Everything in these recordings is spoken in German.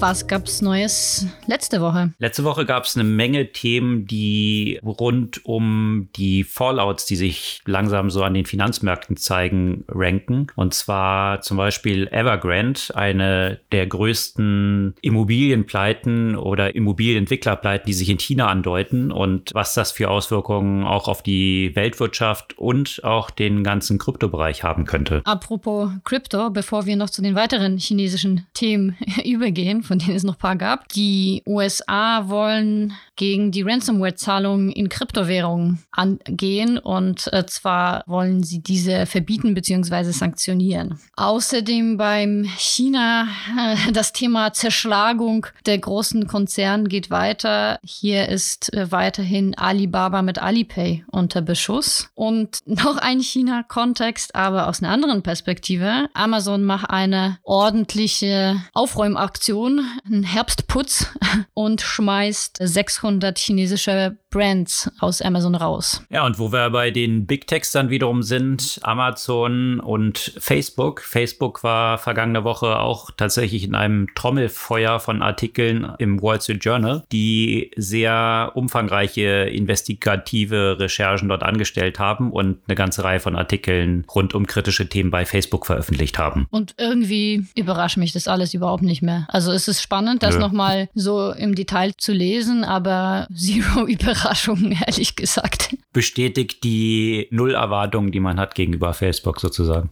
Was gab's Neues letzte Woche? Letzte Woche gab es eine Menge Themen, die rund um die Fallouts, die sich langsam so an den Finanzmärkten zeigen, ranken. Und zwar zum Beispiel Evergrande, eine der größten Immobilienpleiten oder Immobilienentwicklerpleiten, die sich in China andeuten und was das für Auswirkungen auch auf die Weltwirtschaft und auch den ganzen Kryptobereich haben könnte. Apropos Krypto, bevor wir noch zu den weiteren chinesischen Themen übergehen, von denen es noch ein paar gab. Die USA wollen gegen die Ransomware-Zahlungen in Kryptowährungen angehen und äh, zwar wollen sie diese verbieten bzw. sanktionieren. Außerdem beim China äh, das Thema Zerschlagung der großen Konzerne geht weiter. Hier ist äh, weiterhin Alibaba mit Alipay unter Beschuss. Und noch ein China-Kontext, aber aus einer anderen Perspektive. Amazon macht eine ordentliche Aufräumaktion einen Herbstputz und schmeißt 600 chinesische Brands aus Amazon raus. Ja, und wo wir bei den Big Techs dann wiederum sind, Amazon und Facebook. Facebook war vergangene Woche auch tatsächlich in einem Trommelfeuer von Artikeln im Wall Street Journal, die sehr umfangreiche investigative Recherchen dort angestellt haben und eine ganze Reihe von Artikeln rund um kritische Themen bei Facebook veröffentlicht haben. Und irgendwie überrascht mich das alles überhaupt nicht mehr. Also es ist spannend, das nochmal so im Detail zu lesen, aber zero Überraschungen, ehrlich gesagt. Bestätigt die Nullerwartungen, die man hat gegenüber Facebook sozusagen.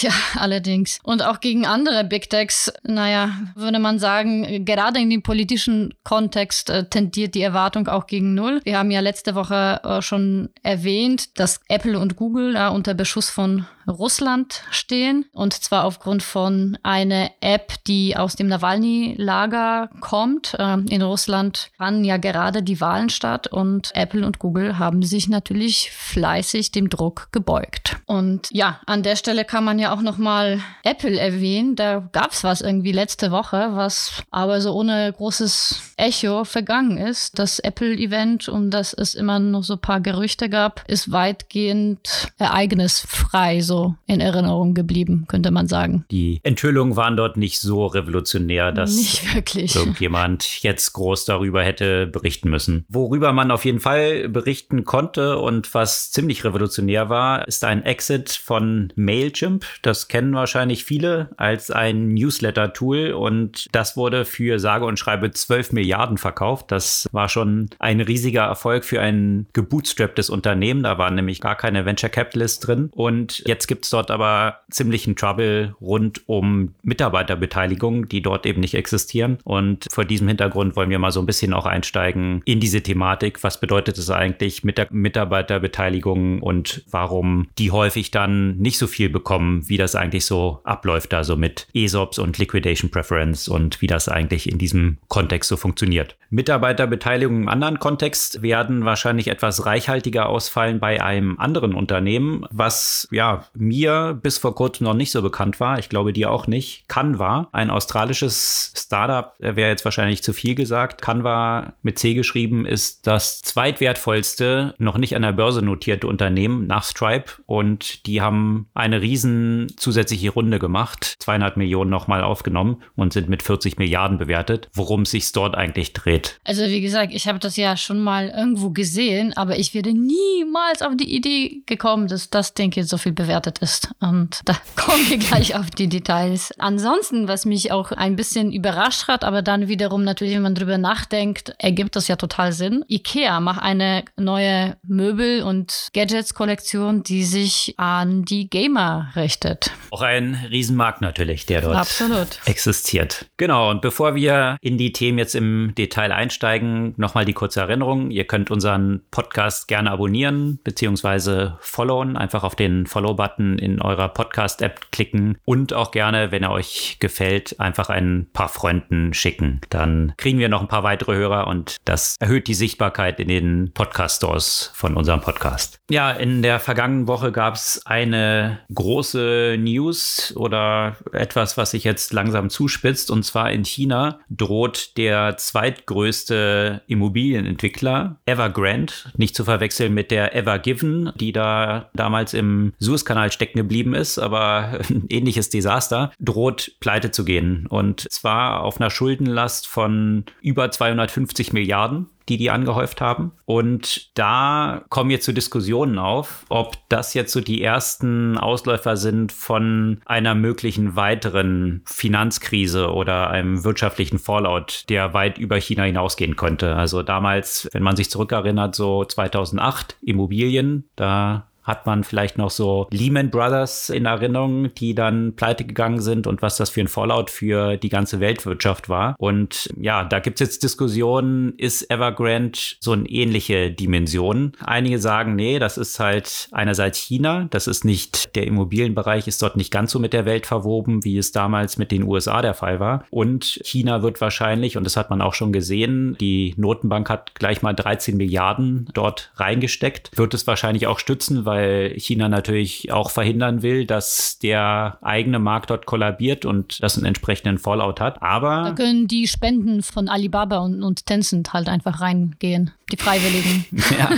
Ja, allerdings. Und auch gegen andere Big Techs, naja, würde man sagen, gerade in dem politischen Kontext äh, tendiert die Erwartung auch gegen Null. Wir haben ja letzte Woche äh, schon erwähnt, dass Apple und Google äh, unter Beschuss von Russland stehen. Und zwar aufgrund von einer App, die aus dem Nawalny-Lager kommt. Ähm, in Russland fanden ja gerade die Wahlen statt und Apple und Google haben sich natürlich fleißig dem Druck gebeugt. Und ja, an der Stelle kann man ja auch nochmal Apple erwähnen. Da gab es was irgendwie letzte Woche, was aber so ohne großes Echo vergangen ist. Das Apple-Event, um das es immer noch so ein paar Gerüchte gab, ist weitgehend ereignisfrei. So so in Erinnerung geblieben, könnte man sagen. Die Enthüllungen waren dort nicht so revolutionär, dass irgendjemand jetzt groß darüber hätte berichten müssen. Worüber man auf jeden Fall berichten konnte und was ziemlich revolutionär war, ist ein Exit von Mailchimp. Das kennen wahrscheinlich viele als ein Newsletter-Tool und das wurde für sage und schreibe 12 Milliarden verkauft. Das war schon ein riesiger Erfolg für ein gebootstrapptes Unternehmen. Da waren nämlich gar keine Venture Capitalists drin und jetzt Jetzt gibt es dort aber ziemlichen Trouble rund um Mitarbeiterbeteiligung, die dort eben nicht existieren. Und vor diesem Hintergrund wollen wir mal so ein bisschen auch einsteigen in diese Thematik. Was bedeutet es eigentlich mit der Mitarbeiterbeteiligung und warum die häufig dann nicht so viel bekommen, wie das eigentlich so abläuft, also mit ESOPs und Liquidation Preference und wie das eigentlich in diesem Kontext so funktioniert. Mitarbeiterbeteiligung im anderen Kontext werden wahrscheinlich etwas reichhaltiger ausfallen bei einem anderen Unternehmen, was ja mir bis vor kurzem noch nicht so bekannt war. Ich glaube dir auch nicht. Canva, ein australisches Startup, wäre jetzt wahrscheinlich zu viel gesagt. Canva mit C geschrieben ist das zweitwertvollste, noch nicht an der Börse notierte Unternehmen nach Stripe und die haben eine riesen zusätzliche Runde gemacht, 200 Millionen nochmal aufgenommen und sind mit 40 Milliarden bewertet. Worum sich dort eigentlich dreht. Also wie gesagt, ich habe das ja schon mal irgendwo gesehen, aber ich wäre niemals auf die Idee gekommen, dass das Ding jetzt so viel bewertet bewertet ist. Und da kommen wir gleich auf die Details. Ansonsten, was mich auch ein bisschen überrascht hat, aber dann wiederum natürlich, wenn man drüber nachdenkt, ergibt das ja total Sinn. IKEA macht eine neue Möbel- und Gadgets-Kollektion, die sich an die Gamer richtet. Auch ein Riesenmarkt natürlich, der dort Absolut. existiert. Genau, und bevor wir in die Themen jetzt im Detail einsteigen, nochmal die kurze Erinnerung. Ihr könnt unseren Podcast gerne abonnieren bzw. followen, einfach auf den Follow-Button Abo-Button in eurer Podcast-App klicken und auch gerne, wenn er euch gefällt, einfach ein paar Freunden schicken. Dann kriegen wir noch ein paar weitere Hörer und das erhöht die Sichtbarkeit in den Podcast-Stores von unserem Podcast. Ja, in der vergangenen Woche gab es eine große News oder etwas, was sich jetzt langsam zuspitzt. Und zwar in China droht der zweitgrößte Immobilienentwickler Evergrande, nicht zu verwechseln mit der Evergiven, die da damals im Suezkanal stecken geblieben ist, aber ein ähnliches Desaster, droht pleite zu gehen. Und zwar auf einer Schuldenlast von über 250 Milliarden die die angehäuft haben. Und da kommen jetzt so Diskussionen auf, ob das jetzt so die ersten Ausläufer sind von einer möglichen weiteren Finanzkrise oder einem wirtschaftlichen Fallout, der weit über China hinausgehen könnte. Also damals, wenn man sich zurückerinnert, so 2008 Immobilien, da hat man vielleicht noch so Lehman Brothers in Erinnerung, die dann pleite gegangen sind und was das für ein Fallout für die ganze Weltwirtschaft war. Und ja, da gibt es jetzt Diskussionen, ist Evergrande so eine ähnliche Dimension? Einige sagen, nee, das ist halt einerseits China, das ist nicht, der Immobilienbereich ist dort nicht ganz so mit der Welt verwoben, wie es damals mit den USA der Fall war. Und China wird wahrscheinlich, und das hat man auch schon gesehen, die Notenbank hat gleich mal 13 Milliarden dort reingesteckt, wird es wahrscheinlich auch stützen, weil weil China natürlich auch verhindern will, dass der eigene Markt dort kollabiert und das einen entsprechenden Fallout hat. Aber da können die Spenden von Alibaba und, und Tencent halt einfach reingehen, die Freiwilligen. ja,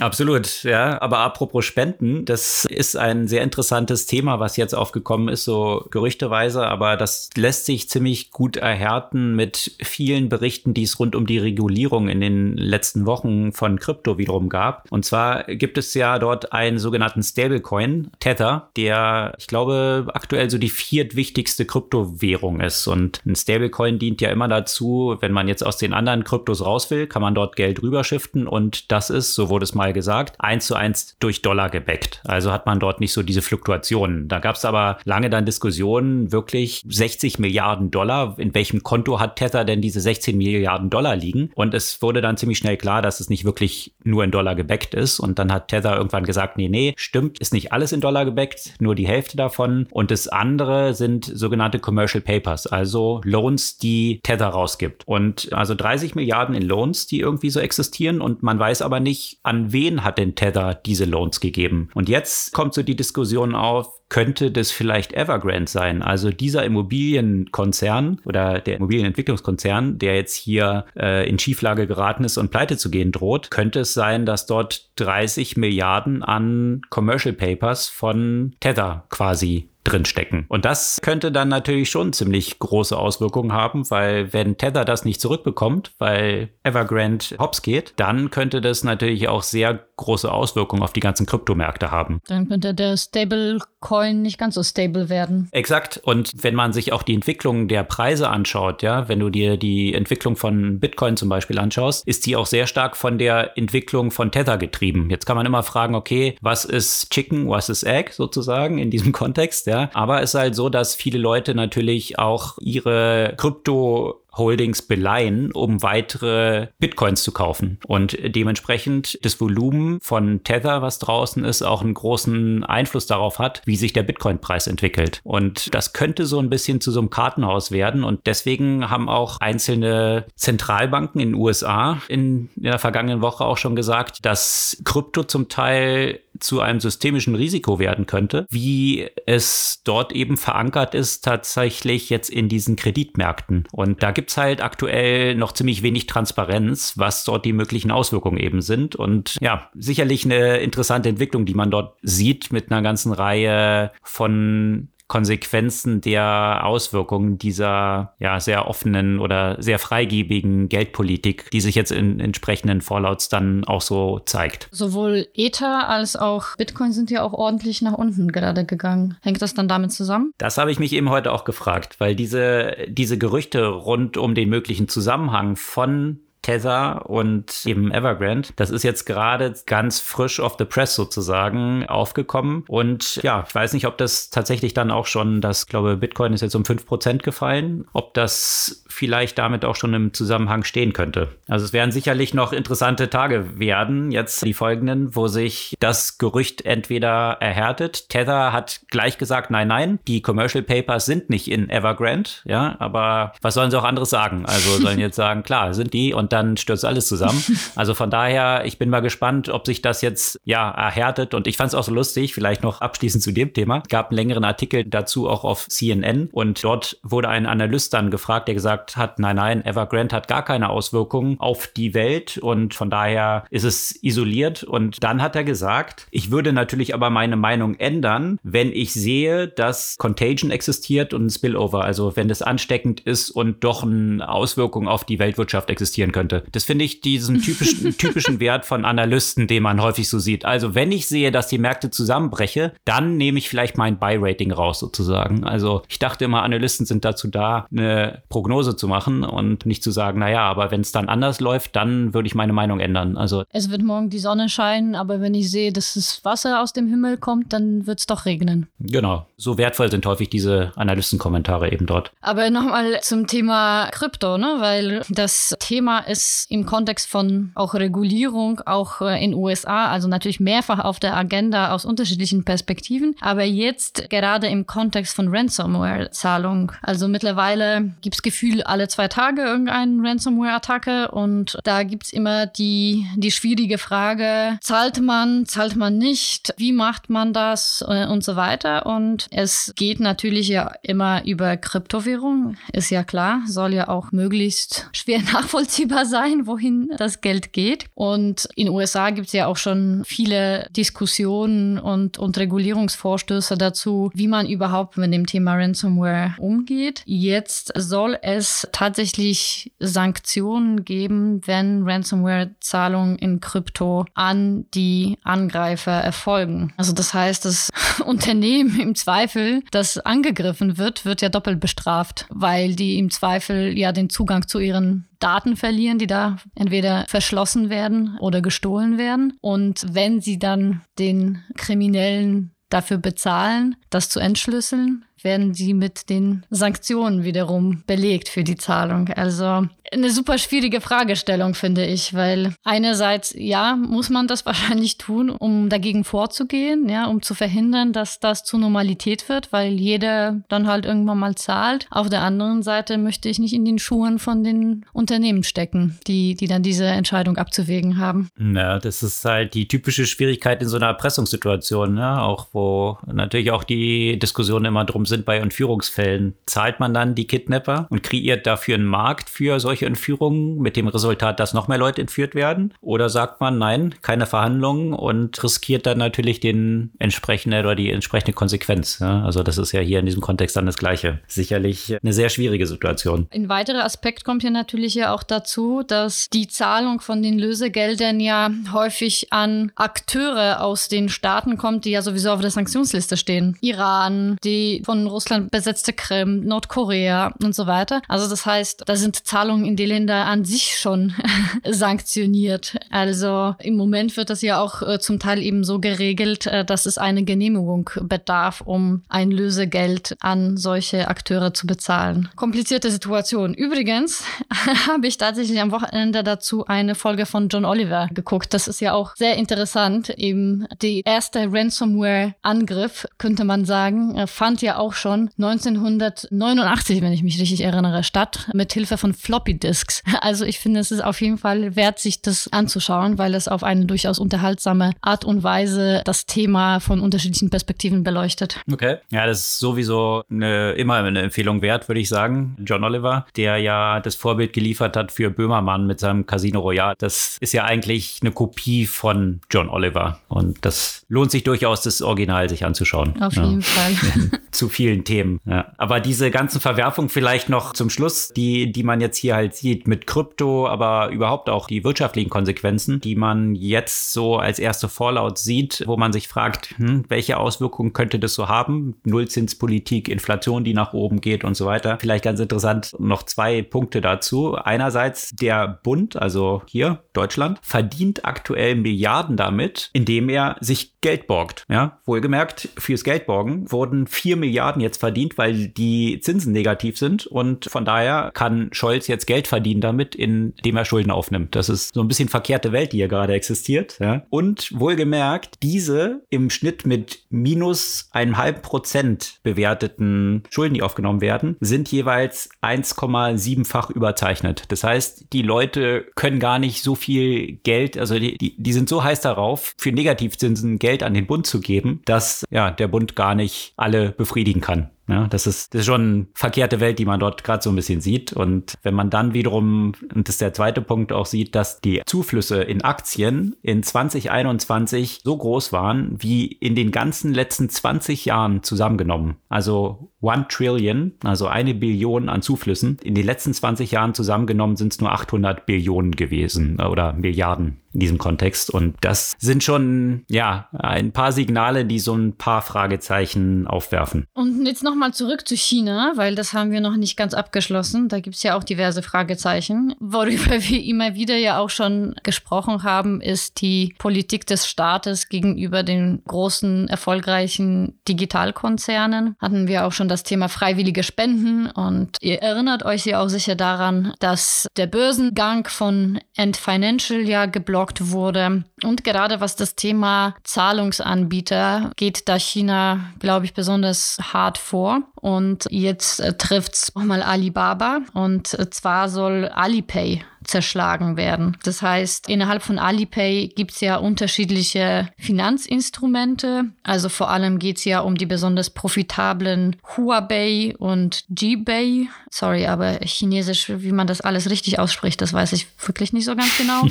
absolut. Ja, aber apropos Spenden, das ist ein sehr interessantes Thema, was jetzt aufgekommen ist, so gerüchteweise, aber das lässt sich ziemlich gut erhärten mit vielen Berichten, die es rund um die Regulierung in den letzten Wochen von Krypto wiederum gab. Und zwar gibt es ja dort ein einen sogenannten Stablecoin, Tether, der, ich glaube, aktuell so die viertwichtigste Kryptowährung ist. Und ein Stablecoin dient ja immer dazu, wenn man jetzt aus den anderen Kryptos raus will, kann man dort Geld rüberschiften und das ist, so wurde es mal gesagt, eins zu eins durch Dollar gebackt. Also hat man dort nicht so diese Fluktuationen. Da gab es aber lange dann Diskussionen, wirklich 60 Milliarden Dollar. In welchem Konto hat Tether denn diese 16 Milliarden Dollar liegen? Und es wurde dann ziemlich schnell klar, dass es nicht wirklich nur in Dollar gebackt ist. Und dann hat Tether irgendwann gesagt, nee, nee, stimmt, ist nicht alles in Dollar gebackt, nur die Hälfte davon. Und das andere sind sogenannte Commercial Papers, also Loans, die Tether rausgibt. Und also 30 Milliarden in Loans, die irgendwie so existieren und man weiß aber nicht, an wen hat denn Tether diese Loans gegeben. Und jetzt kommt so die Diskussion auf, könnte das vielleicht Evergrande sein. Also dieser Immobilienkonzern oder der Immobilienentwicklungskonzern, der jetzt hier äh, in Schieflage geraten ist und pleite zu gehen droht, könnte es sein, dass dort 30 Milliarden an Commercial Papers von Tether quasi drinstecken. Und das könnte dann natürlich schon ziemlich große Auswirkungen haben, weil wenn Tether das nicht zurückbekommt, weil Evergrande hops geht, dann könnte das natürlich auch sehr große Auswirkungen auf die ganzen Kryptomärkte haben. Dann könnte der Stablecoin nicht ganz so stable werden. Exakt. Und wenn man sich auch die Entwicklung der Preise anschaut, ja, wenn du dir die Entwicklung von Bitcoin zum Beispiel anschaust, ist die auch sehr stark von der Entwicklung von Tether getrieben. Jetzt kann man immer fragen, okay, was ist Chicken, was ist Egg sozusagen in diesem Kontext, ja? Aber es ist halt so, dass viele Leute natürlich auch ihre Krypto Holdings beleihen, um weitere Bitcoins zu kaufen. Und dementsprechend das Volumen von Tether, was draußen ist, auch einen großen Einfluss darauf hat, wie sich der Bitcoin-Preis entwickelt. Und das könnte so ein bisschen zu so einem Kartenhaus werden. Und deswegen haben auch einzelne Zentralbanken in den USA in der vergangenen Woche auch schon gesagt, dass Krypto zum Teil zu einem systemischen Risiko werden könnte, wie es dort eben verankert ist, tatsächlich jetzt in diesen Kreditmärkten. Und da gibt gibt es halt aktuell noch ziemlich wenig Transparenz, was dort die möglichen Auswirkungen eben sind. Und ja, sicherlich eine interessante Entwicklung, die man dort sieht mit einer ganzen Reihe von Konsequenzen der Auswirkungen dieser ja sehr offenen oder sehr freigebigen Geldpolitik, die sich jetzt in entsprechenden Fallouts dann auch so zeigt. Sowohl Ether als auch Bitcoin sind ja auch ordentlich nach unten gerade gegangen. Hängt das dann damit zusammen? Das habe ich mich eben heute auch gefragt, weil diese, diese Gerüchte rund um den möglichen Zusammenhang von Tether und eben Evergrande. Das ist jetzt gerade ganz frisch off the press sozusagen aufgekommen. Und ja, ich weiß nicht, ob das tatsächlich dann auch schon, das glaube Bitcoin ist jetzt um 5% gefallen, ob das vielleicht damit auch schon im Zusammenhang stehen könnte. Also es werden sicherlich noch interessante Tage werden, jetzt die folgenden, wo sich das Gerücht entweder erhärtet. Tether hat gleich gesagt, nein, nein, die Commercial Papers sind nicht in Evergrande, ja, aber was sollen sie auch anderes sagen? Also sollen jetzt sagen, klar, sind die und dann stürzt alles zusammen. Also von daher, ich bin mal gespannt, ob sich das jetzt ja erhärtet. Und ich fand es auch so lustig, vielleicht noch abschließend zu dem Thema, gab einen längeren Artikel dazu auch auf CNN und dort wurde ein Analyst dann gefragt, der gesagt hat, nein, nein, Evergrande hat gar keine Auswirkungen auf die Welt. Und von daher ist es isoliert. Und dann hat er gesagt, ich würde natürlich aber meine Meinung ändern, wenn ich sehe, dass Contagion existiert und ein Spillover, also wenn das ansteckend ist und doch eine Auswirkung auf die Weltwirtschaft existieren könnte. Das finde ich diesen typischen, typischen Wert von Analysten, den man häufig so sieht. Also wenn ich sehe, dass die Märkte zusammenbrechen, dann nehme ich vielleicht mein Buy-Rating raus sozusagen. Also ich dachte immer, Analysten sind dazu da, eine Prognose zu machen und nicht zu sagen, naja, aber wenn es dann anders läuft, dann würde ich meine Meinung ändern. Also es wird morgen die Sonne scheinen, aber wenn ich sehe, dass das Wasser aus dem Himmel kommt, dann wird es doch regnen. Genau. So wertvoll sind häufig diese Analystenkommentare eben dort. Aber nochmal zum Thema Krypto, ne? weil das Thema ist im Kontext von auch Regulierung, auch äh, in USA, also natürlich mehrfach auf der Agenda aus unterschiedlichen Perspektiven, aber jetzt gerade im Kontext von Ransomware-Zahlung. Also mittlerweile gibt es Gefühl alle zwei Tage irgendeine Ransomware-Attacke und da gibt es immer die, die schwierige Frage, zahlt man, zahlt man nicht, wie macht man das äh, und so weiter. Und es geht natürlich ja immer über Kryptowährung, ist ja klar, soll ja auch möglichst schwer nachvollziehbar sein, wohin das Geld geht. Und in den USA gibt es ja auch schon viele Diskussionen und, und Regulierungsvorstöße dazu, wie man überhaupt mit dem Thema Ransomware umgeht. Jetzt soll es tatsächlich Sanktionen geben, wenn Ransomware-Zahlungen in Krypto an die Angreifer erfolgen. Also das heißt, das Unternehmen im Zweifel, das angegriffen wird, wird ja doppelt bestraft, weil die im Zweifel ja den Zugang zu ihren Daten verlieren, die da entweder verschlossen werden oder gestohlen werden. Und wenn sie dann den Kriminellen dafür bezahlen, das zu entschlüsseln, werden sie mit den Sanktionen wiederum belegt für die Zahlung. Also eine super schwierige Fragestellung, finde ich, weil einerseits, ja, muss man das wahrscheinlich tun, um dagegen vorzugehen, ja, um zu verhindern, dass das zur Normalität wird, weil jeder dann halt irgendwann mal zahlt. Auf der anderen Seite möchte ich nicht in den Schuhen von den Unternehmen stecken, die, die dann diese Entscheidung abzuwägen haben. Ja, das ist halt die typische Schwierigkeit in so einer Erpressungssituation, ne? auch wo natürlich auch die Diskussionen immer drum sind bei Entführungsfällen. Zahlt man dann die Kidnapper und kreiert dafür einen Markt für solche solche Entführungen mit dem Resultat, dass noch mehr Leute entführt werden? Oder sagt man, nein, keine Verhandlungen und riskiert dann natürlich den entsprechende oder die entsprechende Konsequenz? Ja? Also das ist ja hier in diesem Kontext dann das Gleiche. Sicherlich eine sehr schwierige Situation. Ein weiterer Aspekt kommt hier natürlich ja auch dazu, dass die Zahlung von den Lösegeldern ja häufig an Akteure aus den Staaten kommt, die ja sowieso auf der Sanktionsliste stehen. Iran, die von Russland besetzte Krim, Nordkorea und so weiter. Also das heißt, da sind Zahlungen in die Länder an sich schon sanktioniert. Also im Moment wird das ja auch äh, zum Teil eben so geregelt, äh, dass es eine Genehmigung bedarf, um ein Lösegeld an solche Akteure zu bezahlen. Komplizierte Situation. Übrigens habe ich tatsächlich am Wochenende dazu eine Folge von John Oliver geguckt. Das ist ja auch sehr interessant. Eben die erste Ransomware-Angriff, könnte man sagen, äh, fand ja auch schon 1989, wenn ich mich richtig erinnere, statt, mit Hilfe von Floppy Disks. Also ich finde, es ist auf jeden Fall wert, sich das anzuschauen, weil es auf eine durchaus unterhaltsame Art und Weise das Thema von unterschiedlichen Perspektiven beleuchtet. Okay. Ja, das ist sowieso eine, immer eine Empfehlung wert, würde ich sagen. John Oliver, der ja das Vorbild geliefert hat für Böhmermann mit seinem Casino Royale. Das ist ja eigentlich eine Kopie von John Oliver. Und das lohnt sich durchaus, das Original sich anzuschauen. Auf ja. jeden Fall. Zu vielen Themen. Ja. Aber diese ganzen Verwerfungen vielleicht noch zum Schluss, die, die man jetzt hier halt halt sieht mit Krypto, aber überhaupt auch die wirtschaftlichen Konsequenzen, die man jetzt so als erste Vorlaut sieht, wo man sich fragt, hm, welche Auswirkungen könnte das so haben? Nullzinspolitik, Inflation, die nach oben geht und so weiter. Vielleicht ganz interessant noch zwei Punkte dazu. Einerseits der Bund, also hier Deutschland, verdient aktuell Milliarden damit, indem er sich Geld borgt. Ja, wohlgemerkt, fürs Geldborgen wurden vier Milliarden jetzt verdient, weil die Zinsen negativ sind und von daher kann Scholz jetzt Geld verdienen damit, indem er Schulden aufnimmt. Das ist so ein bisschen verkehrte Welt, die hier gerade existiert. Ja? Und wohlgemerkt, diese im Schnitt mit minus einem halben Prozent bewerteten Schulden, die aufgenommen werden, sind jeweils 1,7-fach überzeichnet. Das heißt, die Leute können gar nicht so viel Geld, also die, die, die sind so heiß darauf, für Negativzinsen Geld an den Bund zu geben, dass ja der Bund gar nicht alle befriedigen kann. Ja, das ist, das ist schon eine verkehrte Welt, die man dort gerade so ein bisschen sieht. Und wenn man dann wiederum, und das ist der zweite Punkt, auch sieht, dass die Zuflüsse in Aktien in 2021 so groß waren wie in den ganzen letzten 20 Jahren zusammengenommen. Also One Trillion, also eine Billion an Zuflüssen. In den letzten 20 Jahren zusammengenommen sind es nur 800 Billionen gewesen oder Milliarden in diesem Kontext. Und das sind schon, ja, ein paar Signale, die so ein paar Fragezeichen aufwerfen. Und jetzt nochmal zurück zu China, weil das haben wir noch nicht ganz abgeschlossen. Da gibt es ja auch diverse Fragezeichen. Worüber wir immer wieder ja auch schon gesprochen haben, ist die Politik des Staates gegenüber den großen, erfolgreichen Digitalkonzernen. Hatten wir auch schon das Thema freiwillige Spenden. Und ihr erinnert euch ja auch sicher daran, dass der Börsengang von Ant Financial ja geblockt wurde. Und gerade was das Thema Zahlungsanbieter geht da China, glaube ich, besonders hart vor. Und jetzt äh, trifft es nochmal Alibaba. Und äh, zwar soll Alipay zerschlagen werden. Das heißt, innerhalb von Alipay gibt es ja unterschiedliche Finanzinstrumente. Also vor allem geht es ja um die besonders profitablen Huawei und Jibei. Sorry, aber Chinesisch, wie man das alles richtig ausspricht, das weiß ich wirklich nicht so ganz genau.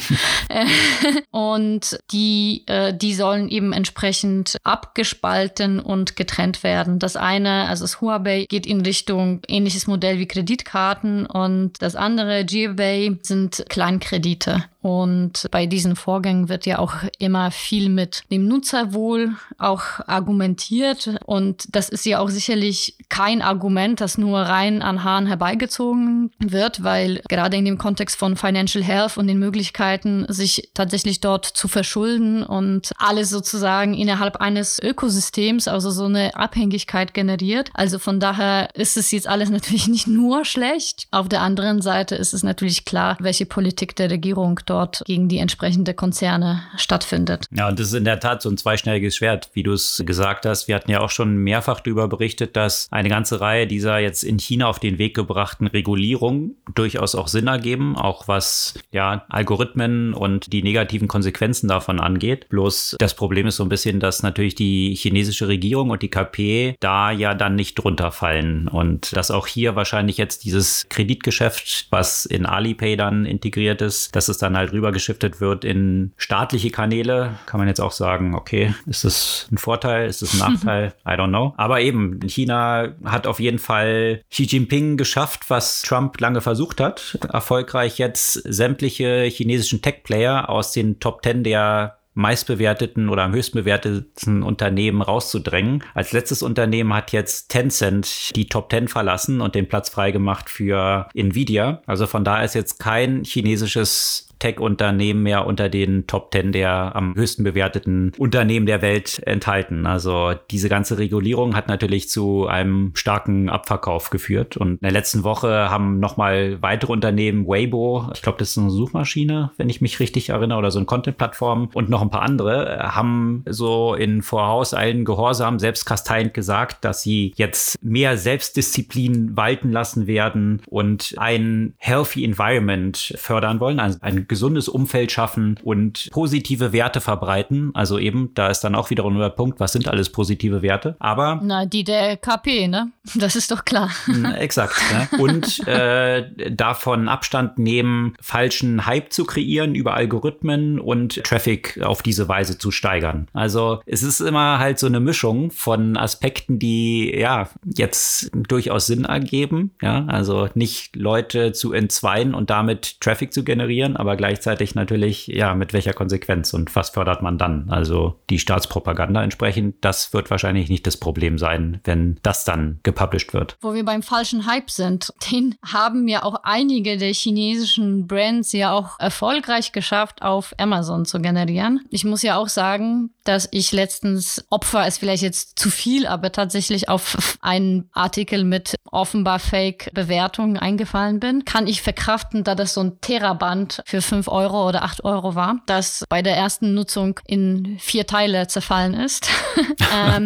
und die, äh, die sollen eben entsprechend abgespalten und getrennt werden. Das eine, also das Huawei, geht in Richtung ähnliches Modell wie Kreditkarten und das andere, sind sind Kleinkredite. Und bei diesen Vorgängen wird ja auch immer viel mit dem Nutzerwohl auch argumentiert. Und das ist ja auch sicherlich kein Argument, das nur rein an Haaren herbeigezogen wird, weil gerade in dem Kontext von Financial Health und den Möglichkeiten, sich tatsächlich dort zu verschulden und alles sozusagen innerhalb eines Ökosystems, also so eine Abhängigkeit generiert. Also von daher ist es jetzt alles natürlich nicht nur schlecht. Auf der anderen Seite ist es natürlich klar, welche Politik der Regierung dort dort gegen die entsprechenden Konzerne stattfindet. Ja, und das ist in der Tat so ein zweischneidiges Schwert, wie du es gesagt hast. Wir hatten ja auch schon mehrfach darüber berichtet, dass eine ganze Reihe dieser jetzt in China auf den Weg gebrachten Regulierungen durchaus auch Sinn ergeben, auch was ja Algorithmen und die negativen Konsequenzen davon angeht. Bloß das Problem ist so ein bisschen, dass natürlich die chinesische Regierung und die KP da ja dann nicht drunter fallen und dass auch hier wahrscheinlich jetzt dieses Kreditgeschäft, was in Alipay dann integriert ist, dass es dann halt halt rübergeschiftet wird in staatliche Kanäle, kann man jetzt auch sagen, okay, ist das ein Vorteil, ist das ein Nachteil? I don't know. Aber eben, China hat auf jeden Fall Xi Jinping geschafft, was Trump lange versucht hat. Erfolgreich jetzt sämtliche chinesischen Tech-Player aus den Top 10 der meistbewerteten oder am höchsten bewerteten Unternehmen rauszudrängen. Als letztes Unternehmen hat jetzt Tencent die Top 10 verlassen und den Platz freigemacht für Nvidia. Also von da ist jetzt kein chinesisches Tech-Unternehmen mehr unter den Top 10 der am höchsten bewerteten Unternehmen der Welt enthalten. Also diese ganze Regulierung hat natürlich zu einem starken Abverkauf geführt. Und in der letzten Woche haben nochmal weitere Unternehmen, Weibo, ich glaube, das ist eine Suchmaschine, wenn ich mich richtig erinnere, oder so eine Content-Plattform und noch ein paar andere, haben so in vorauseilenden Gehorsam selbst kasteiend gesagt, dass sie jetzt mehr Selbstdisziplin walten lassen werden und ein healthy environment fördern wollen, also ein ein gesundes Umfeld schaffen und positive Werte verbreiten. Also eben, da ist dann auch wiederum der Punkt, was sind alles positive Werte? Aber. Na, die der KP, ne? Das ist doch klar. Exakt. Ne? Und äh, davon Abstand nehmen, falschen Hype zu kreieren über Algorithmen und Traffic auf diese Weise zu steigern. Also es ist immer halt so eine Mischung von Aspekten, die ja jetzt durchaus Sinn ergeben. Ja, also nicht Leute zu entzweien und damit Traffic zu generieren, aber gleichzeitig natürlich, ja, mit welcher Konsequenz und was fördert man dann? Also die Staatspropaganda entsprechend, das wird wahrscheinlich nicht das Problem sein, wenn das dann gepublished wird. Wo wir beim falschen Hype sind, den haben ja auch einige der chinesischen Brands ja auch erfolgreich geschafft, auf Amazon zu generieren. Ich muss ja auch sagen, dass ich letztens Opfer ist vielleicht jetzt zu viel, aber tatsächlich auf einen Artikel mit offenbar Fake Bewertungen eingefallen bin. Kann ich verkraften, da das so ein Teraband für fünf Euro oder acht Euro war, das bei der ersten Nutzung in vier Teile zerfallen ist. ähm,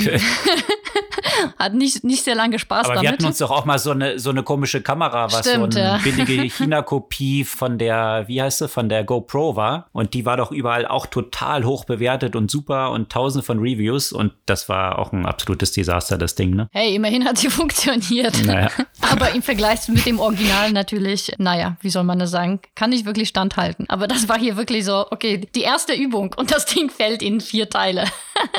Hat nicht, nicht sehr lange Spaß Aber damit. wir hatten uns doch auch mal so eine, so eine komische Kamera, was Stimmt, so eine ja. billige China-Kopie von der, wie heißt sie, von der GoPro war. Und die war doch überall auch total hoch bewertet und super und tausende von Reviews. Und das war auch ein absolutes Desaster, das Ding, ne? Hey, immerhin hat sie funktioniert. Naja. Aber im Vergleich mit dem Original natürlich, naja, wie soll man das sagen, kann nicht wirklich standhalten. Aber das war hier wirklich so, okay, die erste Übung und das Ding fällt in vier Teile.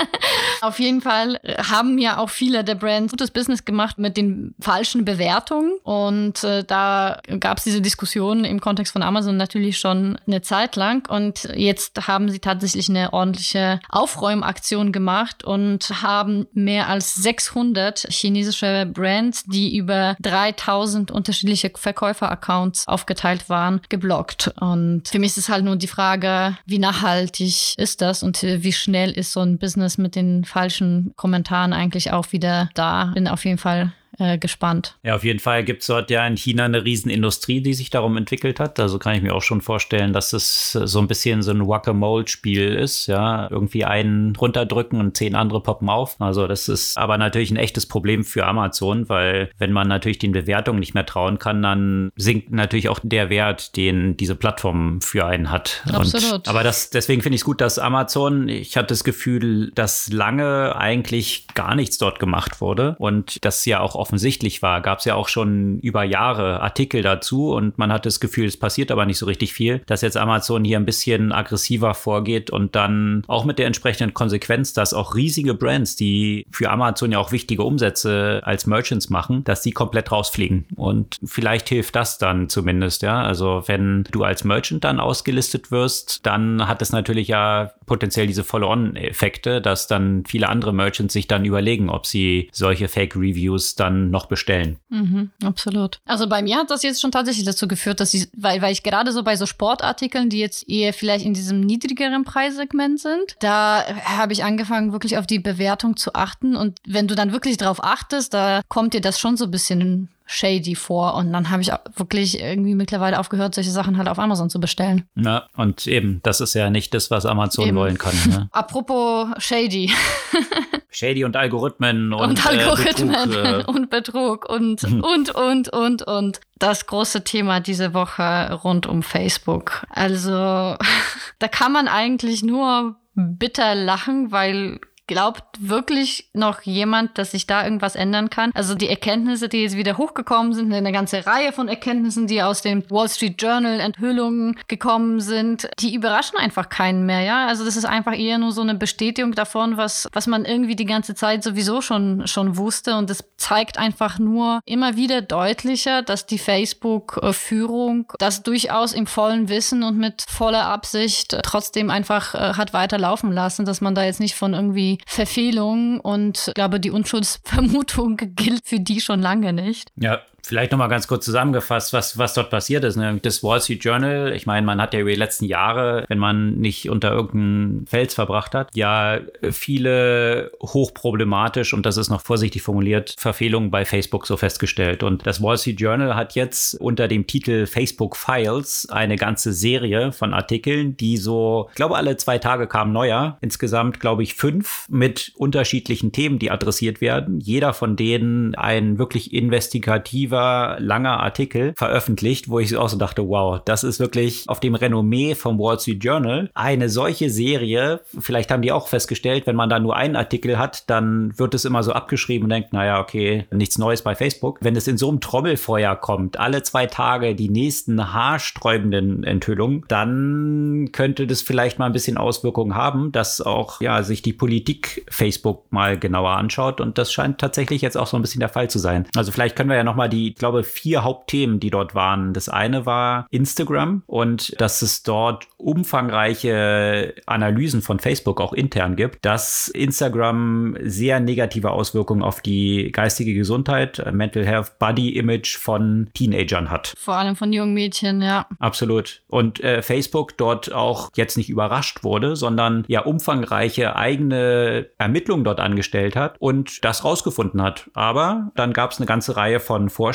Auf jeden Fall haben ja auch viele der Brands gutes Business gemacht mit den falschen Bewertungen. Und äh, da gab es diese Diskussion im Kontext von Amazon natürlich schon eine Zeit lang. Und jetzt haben sie tatsächlich eine ordentliche Aufräumaktion gemacht und haben mehr als 600 chinesische Brands, die über 3000 unterschiedliche Verkäufer-Accounts aufgeteilt waren, geblockt. Und für mich ist es halt nur die Frage, wie nachhaltig ist das und wie schnell ist so ein Business mit den falschen Kommentaren eigentlich auch wieder da. Bin auf jeden Fall äh, gespannt. Ja, auf jeden Fall gibt es dort ja in China eine Riesenindustrie, die sich darum entwickelt hat. Also kann ich mir auch schon vorstellen, dass es so ein bisschen so ein Whack-a-Mole-Spiel ist. Ja, irgendwie einen runterdrücken und zehn andere poppen auf. Also das ist aber natürlich ein echtes Problem für Amazon, weil wenn man natürlich den Bewertungen nicht mehr trauen kann, dann sinkt natürlich auch der Wert, den diese Plattform für einen hat. Absolut. Und, aber das, deswegen finde ich es gut, dass Amazon, ich hatte das Gefühl, dass lange eigentlich gar nichts dort gemacht wurde und das ja auch oft offensichtlich war. Gab es ja auch schon über Jahre Artikel dazu und man hat das Gefühl, es passiert aber nicht so richtig viel, dass jetzt Amazon hier ein bisschen aggressiver vorgeht und dann auch mit der entsprechenden Konsequenz, dass auch riesige Brands, die für Amazon ja auch wichtige Umsätze als Merchants machen, dass die komplett rausfliegen. Und vielleicht hilft das dann zumindest, ja. Also wenn du als Merchant dann ausgelistet wirst, dann hat es natürlich ja potenziell diese Follow-on-Effekte, dass dann viele andere Merchants sich dann überlegen, ob sie solche Fake-Reviews dann noch bestellen. Mhm, absolut. Also bei mir hat das jetzt schon tatsächlich dazu geführt, dass ich, weil, weil ich gerade so bei so Sportartikeln, die jetzt eher vielleicht in diesem niedrigeren Preissegment sind, da habe ich angefangen, wirklich auf die Bewertung zu achten. Und wenn du dann wirklich drauf achtest, da kommt dir das schon so ein bisschen shady vor. Und dann habe ich wirklich irgendwie mittlerweile aufgehört, solche Sachen halt auf Amazon zu bestellen. Ja, und eben, das ist ja nicht das, was Amazon eben. wollen kann. Ne? Apropos shady. shady und Algorithmen und, und Algorithmen äh, Betrug, äh. und Betrug und, und, und, und, und. Das große Thema diese Woche rund um Facebook. Also, da kann man eigentlich nur bitter lachen, weil Glaubt wirklich noch jemand, dass sich da irgendwas ändern kann? Also die Erkenntnisse, die jetzt wieder hochgekommen sind, eine ganze Reihe von Erkenntnissen, die aus den Wall Street Journal Enthüllungen gekommen sind, die überraschen einfach keinen mehr, ja? Also das ist einfach eher nur so eine Bestätigung davon, was, was man irgendwie die ganze Zeit sowieso schon, schon wusste und es zeigt einfach nur immer wieder deutlicher, dass die Facebook-Führung das durchaus im vollen Wissen und mit voller Absicht trotzdem einfach äh, hat weiterlaufen lassen, dass man da jetzt nicht von irgendwie Verfehlung und ich glaube, die Unschuldsvermutung gilt für die schon lange nicht. Ja, Vielleicht nochmal ganz kurz zusammengefasst, was, was dort passiert ist. Ne? Das Wall Street Journal, ich meine, man hat ja über die letzten Jahre, wenn man nicht unter irgendeinem Fels verbracht hat, ja viele hochproblematisch, und das ist noch vorsichtig formuliert, Verfehlungen bei Facebook so festgestellt. Und das Wall Street Journal hat jetzt unter dem Titel Facebook Files eine ganze Serie von Artikeln, die so, ich glaube, alle zwei Tage kamen neuer. Insgesamt, glaube ich, fünf mit unterschiedlichen Themen, die adressiert werden. Jeder von denen ein wirklich investigatives informativer, langer Artikel veröffentlicht, wo ich auch so dachte, wow, das ist wirklich auf dem Renommee vom Wall Street Journal eine solche Serie. Vielleicht haben die auch festgestellt, wenn man da nur einen Artikel hat, dann wird es immer so abgeschrieben und denkt, naja, okay, nichts Neues bei Facebook. Wenn es in so einem Trommelfeuer kommt, alle zwei Tage die nächsten haarsträubenden Enthüllungen, dann könnte das vielleicht mal ein bisschen Auswirkungen haben, dass auch ja sich die Politik Facebook mal genauer anschaut und das scheint tatsächlich jetzt auch so ein bisschen der Fall zu sein. Also vielleicht können wir ja noch mal die, ich glaube, vier Hauptthemen, die dort waren. Das eine war Instagram und dass es dort umfangreiche Analysen von Facebook auch intern gibt, dass Instagram sehr negative Auswirkungen auf die geistige Gesundheit, Mental Health, Body Image von Teenagern hat. Vor allem von jungen Mädchen, ja. Absolut. Und äh, Facebook dort auch jetzt nicht überrascht wurde, sondern ja umfangreiche eigene Ermittlungen dort angestellt hat und das rausgefunden hat. Aber dann gab es eine ganze Reihe von Vorschlägen,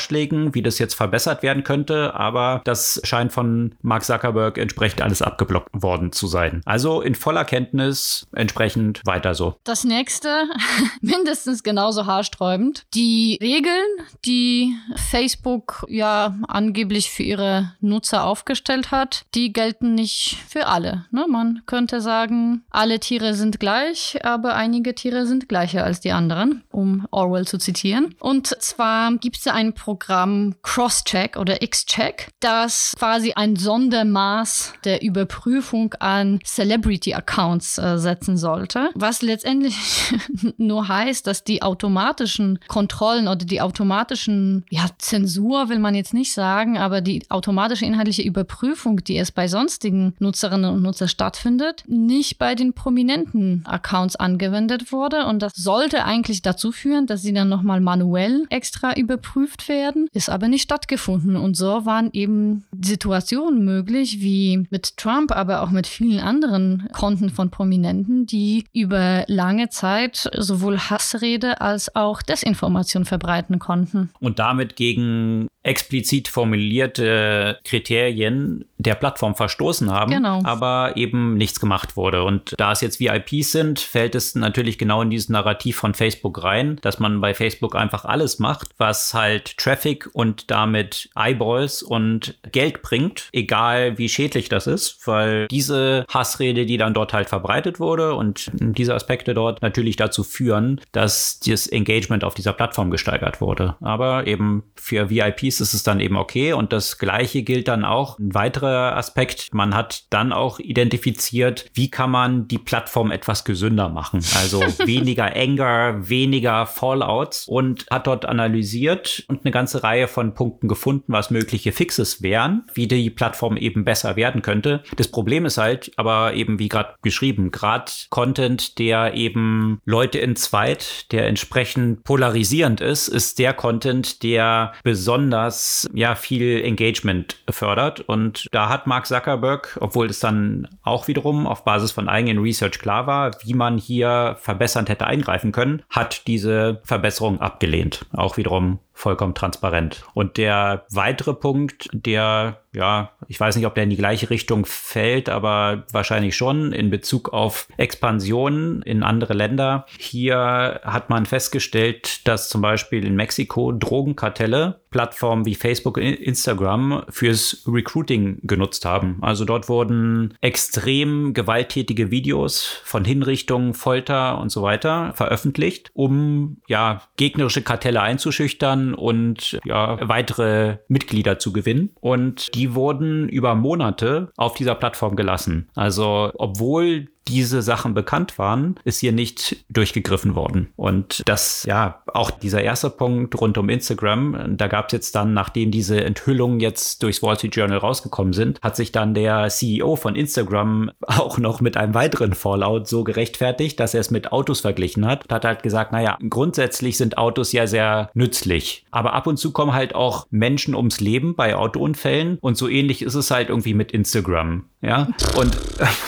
wie das jetzt verbessert werden könnte, aber das scheint von Mark Zuckerberg entsprechend alles abgeblockt worden zu sein. Also in voller Kenntnis entsprechend weiter so. Das nächste, mindestens genauso haarsträubend, die Regeln, die Facebook ja angeblich für ihre Nutzer aufgestellt hat, die gelten nicht für alle. Ne? Man könnte sagen, alle Tiere sind gleich, aber einige Tiere sind gleicher als die anderen, um Orwell zu zitieren. Und zwar gibt es ein Programm Crosscheck oder X-Check, das quasi ein Sondermaß der Überprüfung an Celebrity-Accounts äh, setzen sollte, was letztendlich nur heißt, dass die automatischen Kontrollen oder die automatischen, ja, Zensur will man jetzt nicht sagen, aber die automatische inhaltliche Überprüfung, die es bei sonstigen Nutzerinnen und Nutzern stattfindet, nicht bei den prominenten Accounts angewendet wurde. Und das sollte eigentlich dazu führen, dass sie dann nochmal manuell extra überprüft werden, ist aber nicht stattgefunden. Und so waren eben Situationen möglich, wie mit Trump, aber auch mit vielen anderen Konten von Prominenten, die über lange Zeit sowohl Hassrede als auch Desinformation verbreiten konnten. Und damit gegen explizit formulierte Kriterien der Plattform verstoßen haben, genau. aber eben nichts gemacht wurde. Und da es jetzt VIPs sind, fällt es natürlich genau in dieses Narrativ von Facebook rein, dass man bei Facebook einfach alles macht, was halt Traffic und damit Eyeballs und Geld bringt, egal wie schädlich das ist, weil diese Hassrede, die dann dort halt verbreitet wurde und diese Aspekte dort natürlich dazu führen, dass das Engagement auf dieser Plattform gesteigert wurde. Aber eben für VIPs ist es dann eben okay. Und das Gleiche gilt dann auch. Ein weiterer Aspekt, man hat dann auch identifiziert, wie kann man die Plattform etwas gesünder machen. Also weniger Anger, weniger Fallouts und hat dort analysiert und eine ganze Reihe von Punkten gefunden, was mögliche Fixes wären, wie die Plattform eben besser werden könnte. Das Problem ist halt, aber eben wie gerade geschrieben, gerade Content, der eben Leute entzweit, der entsprechend polarisierend ist, ist der Content, der besonders das ja viel Engagement fördert. Und da hat Mark Zuckerberg, obwohl es dann auch wiederum auf Basis von eigenen Research klar war, wie man hier verbessernd hätte eingreifen können, hat diese Verbesserung abgelehnt. Auch wiederum vollkommen transparent. Und der weitere Punkt, der, ja, ich weiß nicht, ob der in die gleiche Richtung fällt, aber wahrscheinlich schon in Bezug auf Expansion in andere Länder. Hier hat man festgestellt, dass zum Beispiel in Mexiko Drogenkartelle Plattformen wie Facebook und Instagram fürs Recruiting genutzt haben. Also dort wurden extrem gewalttätige Videos von Hinrichtungen, Folter und so weiter veröffentlicht, um ja gegnerische Kartelle einzuschüchtern und ja, weitere Mitglieder zu gewinnen. Und die wurden über Monate auf dieser Plattform gelassen. Also obwohl diese Sachen bekannt waren, ist hier nicht durchgegriffen worden. Und das, ja, auch dieser erste Punkt rund um Instagram, da gab es jetzt dann, nachdem diese Enthüllungen jetzt durchs Wall Street Journal rausgekommen sind, hat sich dann der CEO von Instagram auch noch mit einem weiteren Fallout so gerechtfertigt, dass er es mit Autos verglichen hat. Hat halt gesagt, naja, grundsätzlich sind Autos ja sehr nützlich. Aber ab und zu kommen halt auch Menschen ums Leben bei Autounfällen und so ähnlich ist es halt irgendwie mit Instagram. Ja, und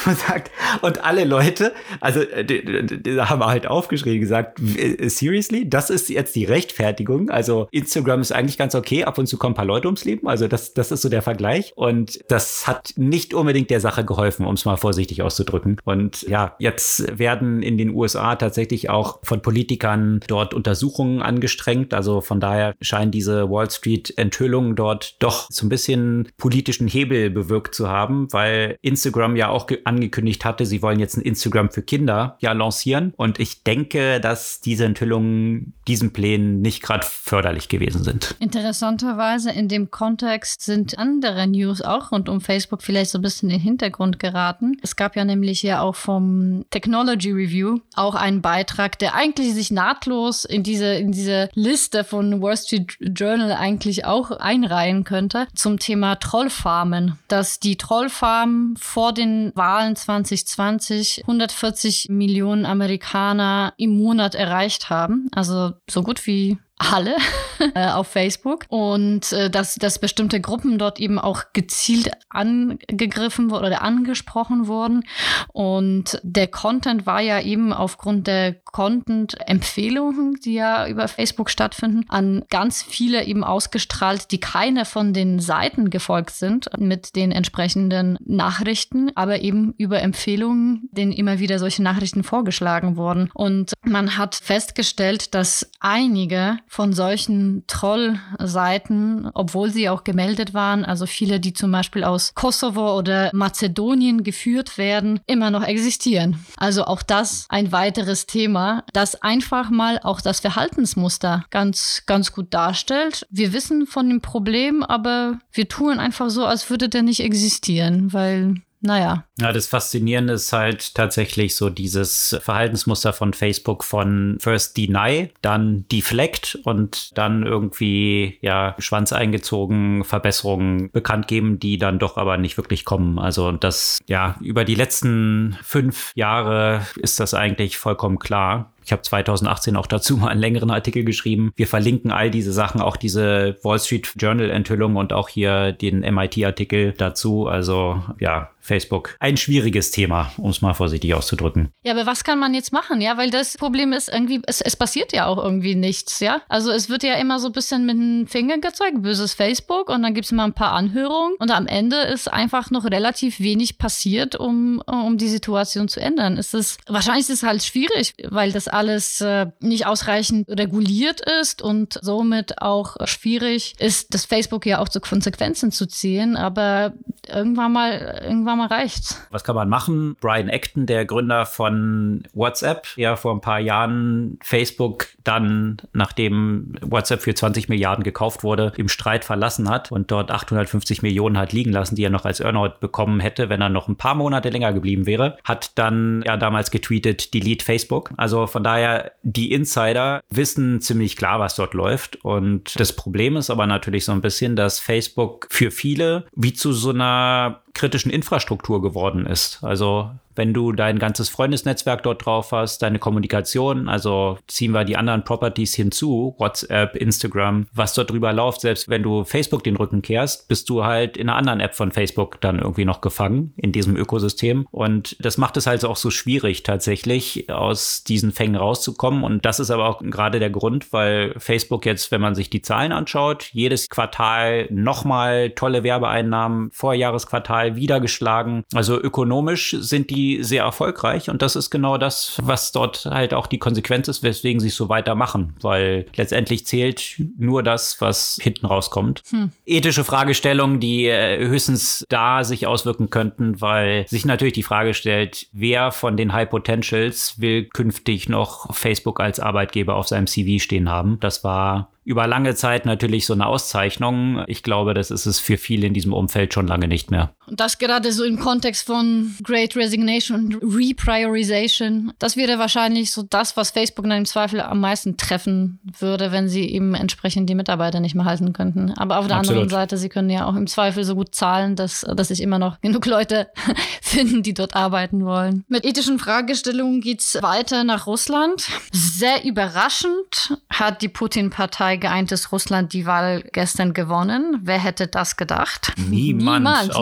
man sagt, und alle Leute, also äh, die haben halt aufgeschrieben, gesagt, äh, seriously, das ist jetzt die Rechtfertigung, also Instagram ist eigentlich ganz okay, ab und zu kommen ein paar Leute ums Leben, also das, das ist so der Vergleich. Und das hat nicht unbedingt der Sache geholfen, um es mal vorsichtig auszudrücken. Und ja, jetzt werden in den USA tatsächlich auch von Politikern dort Untersuchungen angestrengt, also von daher scheinen diese Wall Street Enthüllungen dort doch so ein bisschen politischen Hebel bewirkt zu haben, weil Instagram ja auch angekündigt hatte, sie wollen jetzt ein Instagram für Kinder ja lancieren. Und ich denke, dass diese Enthüllungen diesen Plänen nicht gerade förderlich gewesen sind. Interessanterweise in dem Kontext sind andere News auch rund um Facebook vielleicht so ein bisschen in den Hintergrund geraten. Es gab ja nämlich ja auch vom Technology Review auch einen Beitrag, der eigentlich sich nahtlos in diese, in diese Liste von Wall Street Journal eigentlich auch einreihen könnte zum Thema Trollfarmen, dass die Trollfarmen vor den Wahlen 2020 140 Millionen Amerikaner im Monat erreicht haben. Also so gut wie alle äh, auf Facebook und äh, dass, dass bestimmte Gruppen dort eben auch gezielt angegriffen oder angesprochen wurden. Und der Content war ja eben aufgrund der Content-Empfehlungen, die ja über Facebook stattfinden, an ganz viele eben ausgestrahlt, die keine von den Seiten gefolgt sind mit den entsprechenden Nachrichten, aber eben über Empfehlungen, denen immer wieder solche Nachrichten vorgeschlagen wurden. Und man hat festgestellt, dass einige von solchen Trollseiten, obwohl sie auch gemeldet waren, also viele, die zum Beispiel aus Kosovo oder Mazedonien geführt werden, immer noch existieren. Also auch das ein weiteres Thema, das einfach mal auch das Verhaltensmuster ganz, ganz gut darstellt. Wir wissen von dem Problem, aber wir tun einfach so, als würde der nicht existieren, weil naja. Ja, das Faszinierende ist halt tatsächlich so dieses Verhaltensmuster von Facebook von first deny, dann deflect und dann irgendwie, ja, Schwanz eingezogen, Verbesserungen bekannt geben, die dann doch aber nicht wirklich kommen. Also das, ja, über die letzten fünf Jahre ist das eigentlich vollkommen klar. Ich habe 2018 auch dazu mal einen längeren Artikel geschrieben. Wir verlinken all diese Sachen, auch diese Wall Street Journal Enthüllung und auch hier den MIT-Artikel dazu. Also ja, Facebook. Ein schwieriges Thema, um es mal vorsichtig auszudrücken. Ja, aber was kann man jetzt machen? Ja, weil das Problem ist irgendwie, es, es passiert ja auch irgendwie nichts, ja. Also es wird ja immer so ein bisschen mit dem Finger gezeigt, böses Facebook und dann gibt es immer ein paar Anhörungen und am Ende ist einfach noch relativ wenig passiert, um, um die Situation zu ändern. Es ist, wahrscheinlich ist es halt schwierig, weil das alles äh, nicht ausreichend reguliert ist und somit auch schwierig ist, das Facebook ja auch zu Konsequenzen zu ziehen. Aber irgendwann mal, irgendwann mal reicht's. Was kann man machen? Brian Acton, der Gründer von WhatsApp, ja vor ein paar Jahren Facebook dann, nachdem WhatsApp für 20 Milliarden gekauft wurde, im Streit verlassen hat und dort 850 Millionen hat liegen lassen, die er noch als Earnout bekommen hätte, wenn er noch ein paar Monate länger geblieben wäre, hat dann ja damals getweetet, delete Facebook. Also von daher, die Insider wissen ziemlich klar, was dort läuft. Und das Problem ist aber natürlich so ein bisschen, dass Facebook für viele wie zu so einer kritischen Infrastruktur geworden ist. Also wenn du dein ganzes Freundesnetzwerk dort drauf hast, deine Kommunikation, also ziehen wir die anderen Properties hinzu, WhatsApp, Instagram, was dort drüber läuft, selbst wenn du Facebook den Rücken kehrst, bist du halt in einer anderen App von Facebook dann irgendwie noch gefangen in diesem Ökosystem. Und das macht es halt auch so schwierig, tatsächlich aus diesen Fängen rauszukommen. Und das ist aber auch gerade der Grund, weil Facebook jetzt, wenn man sich die Zahlen anschaut, jedes Quartal nochmal tolle Werbeeinnahmen, Vorjahresquartal wieder geschlagen. Also ökonomisch sind die sehr erfolgreich und das ist genau das, was dort halt auch die Konsequenz ist, weswegen sie es so weitermachen, weil letztendlich zählt nur das, was hinten rauskommt. Hm. Ethische Fragestellungen, die äh, höchstens da sich auswirken könnten, weil sich natürlich die Frage stellt, wer von den High Potentials will künftig noch Facebook als Arbeitgeber auf seinem CV stehen haben. Das war über lange Zeit natürlich so eine Auszeichnung. Ich glaube, das ist es für viele in diesem Umfeld schon lange nicht mehr. Und das gerade so im Kontext von Great Resignation und Repriorization. Das wäre wahrscheinlich so das, was Facebook in einem Zweifel am meisten treffen würde, wenn sie eben entsprechend die Mitarbeiter nicht mehr halten könnten. Aber auf der Absolut. anderen Seite, sie können ja auch im Zweifel so gut zahlen, dass, dass sich immer noch genug Leute finden, die dort arbeiten wollen. Mit ethischen Fragestellungen geht es weiter nach Russland. Sehr überraschend hat die Putin-Partei geeintes Russland die Wahl gestern gewonnen. Wer hätte das gedacht? Niemand, Niemand ne?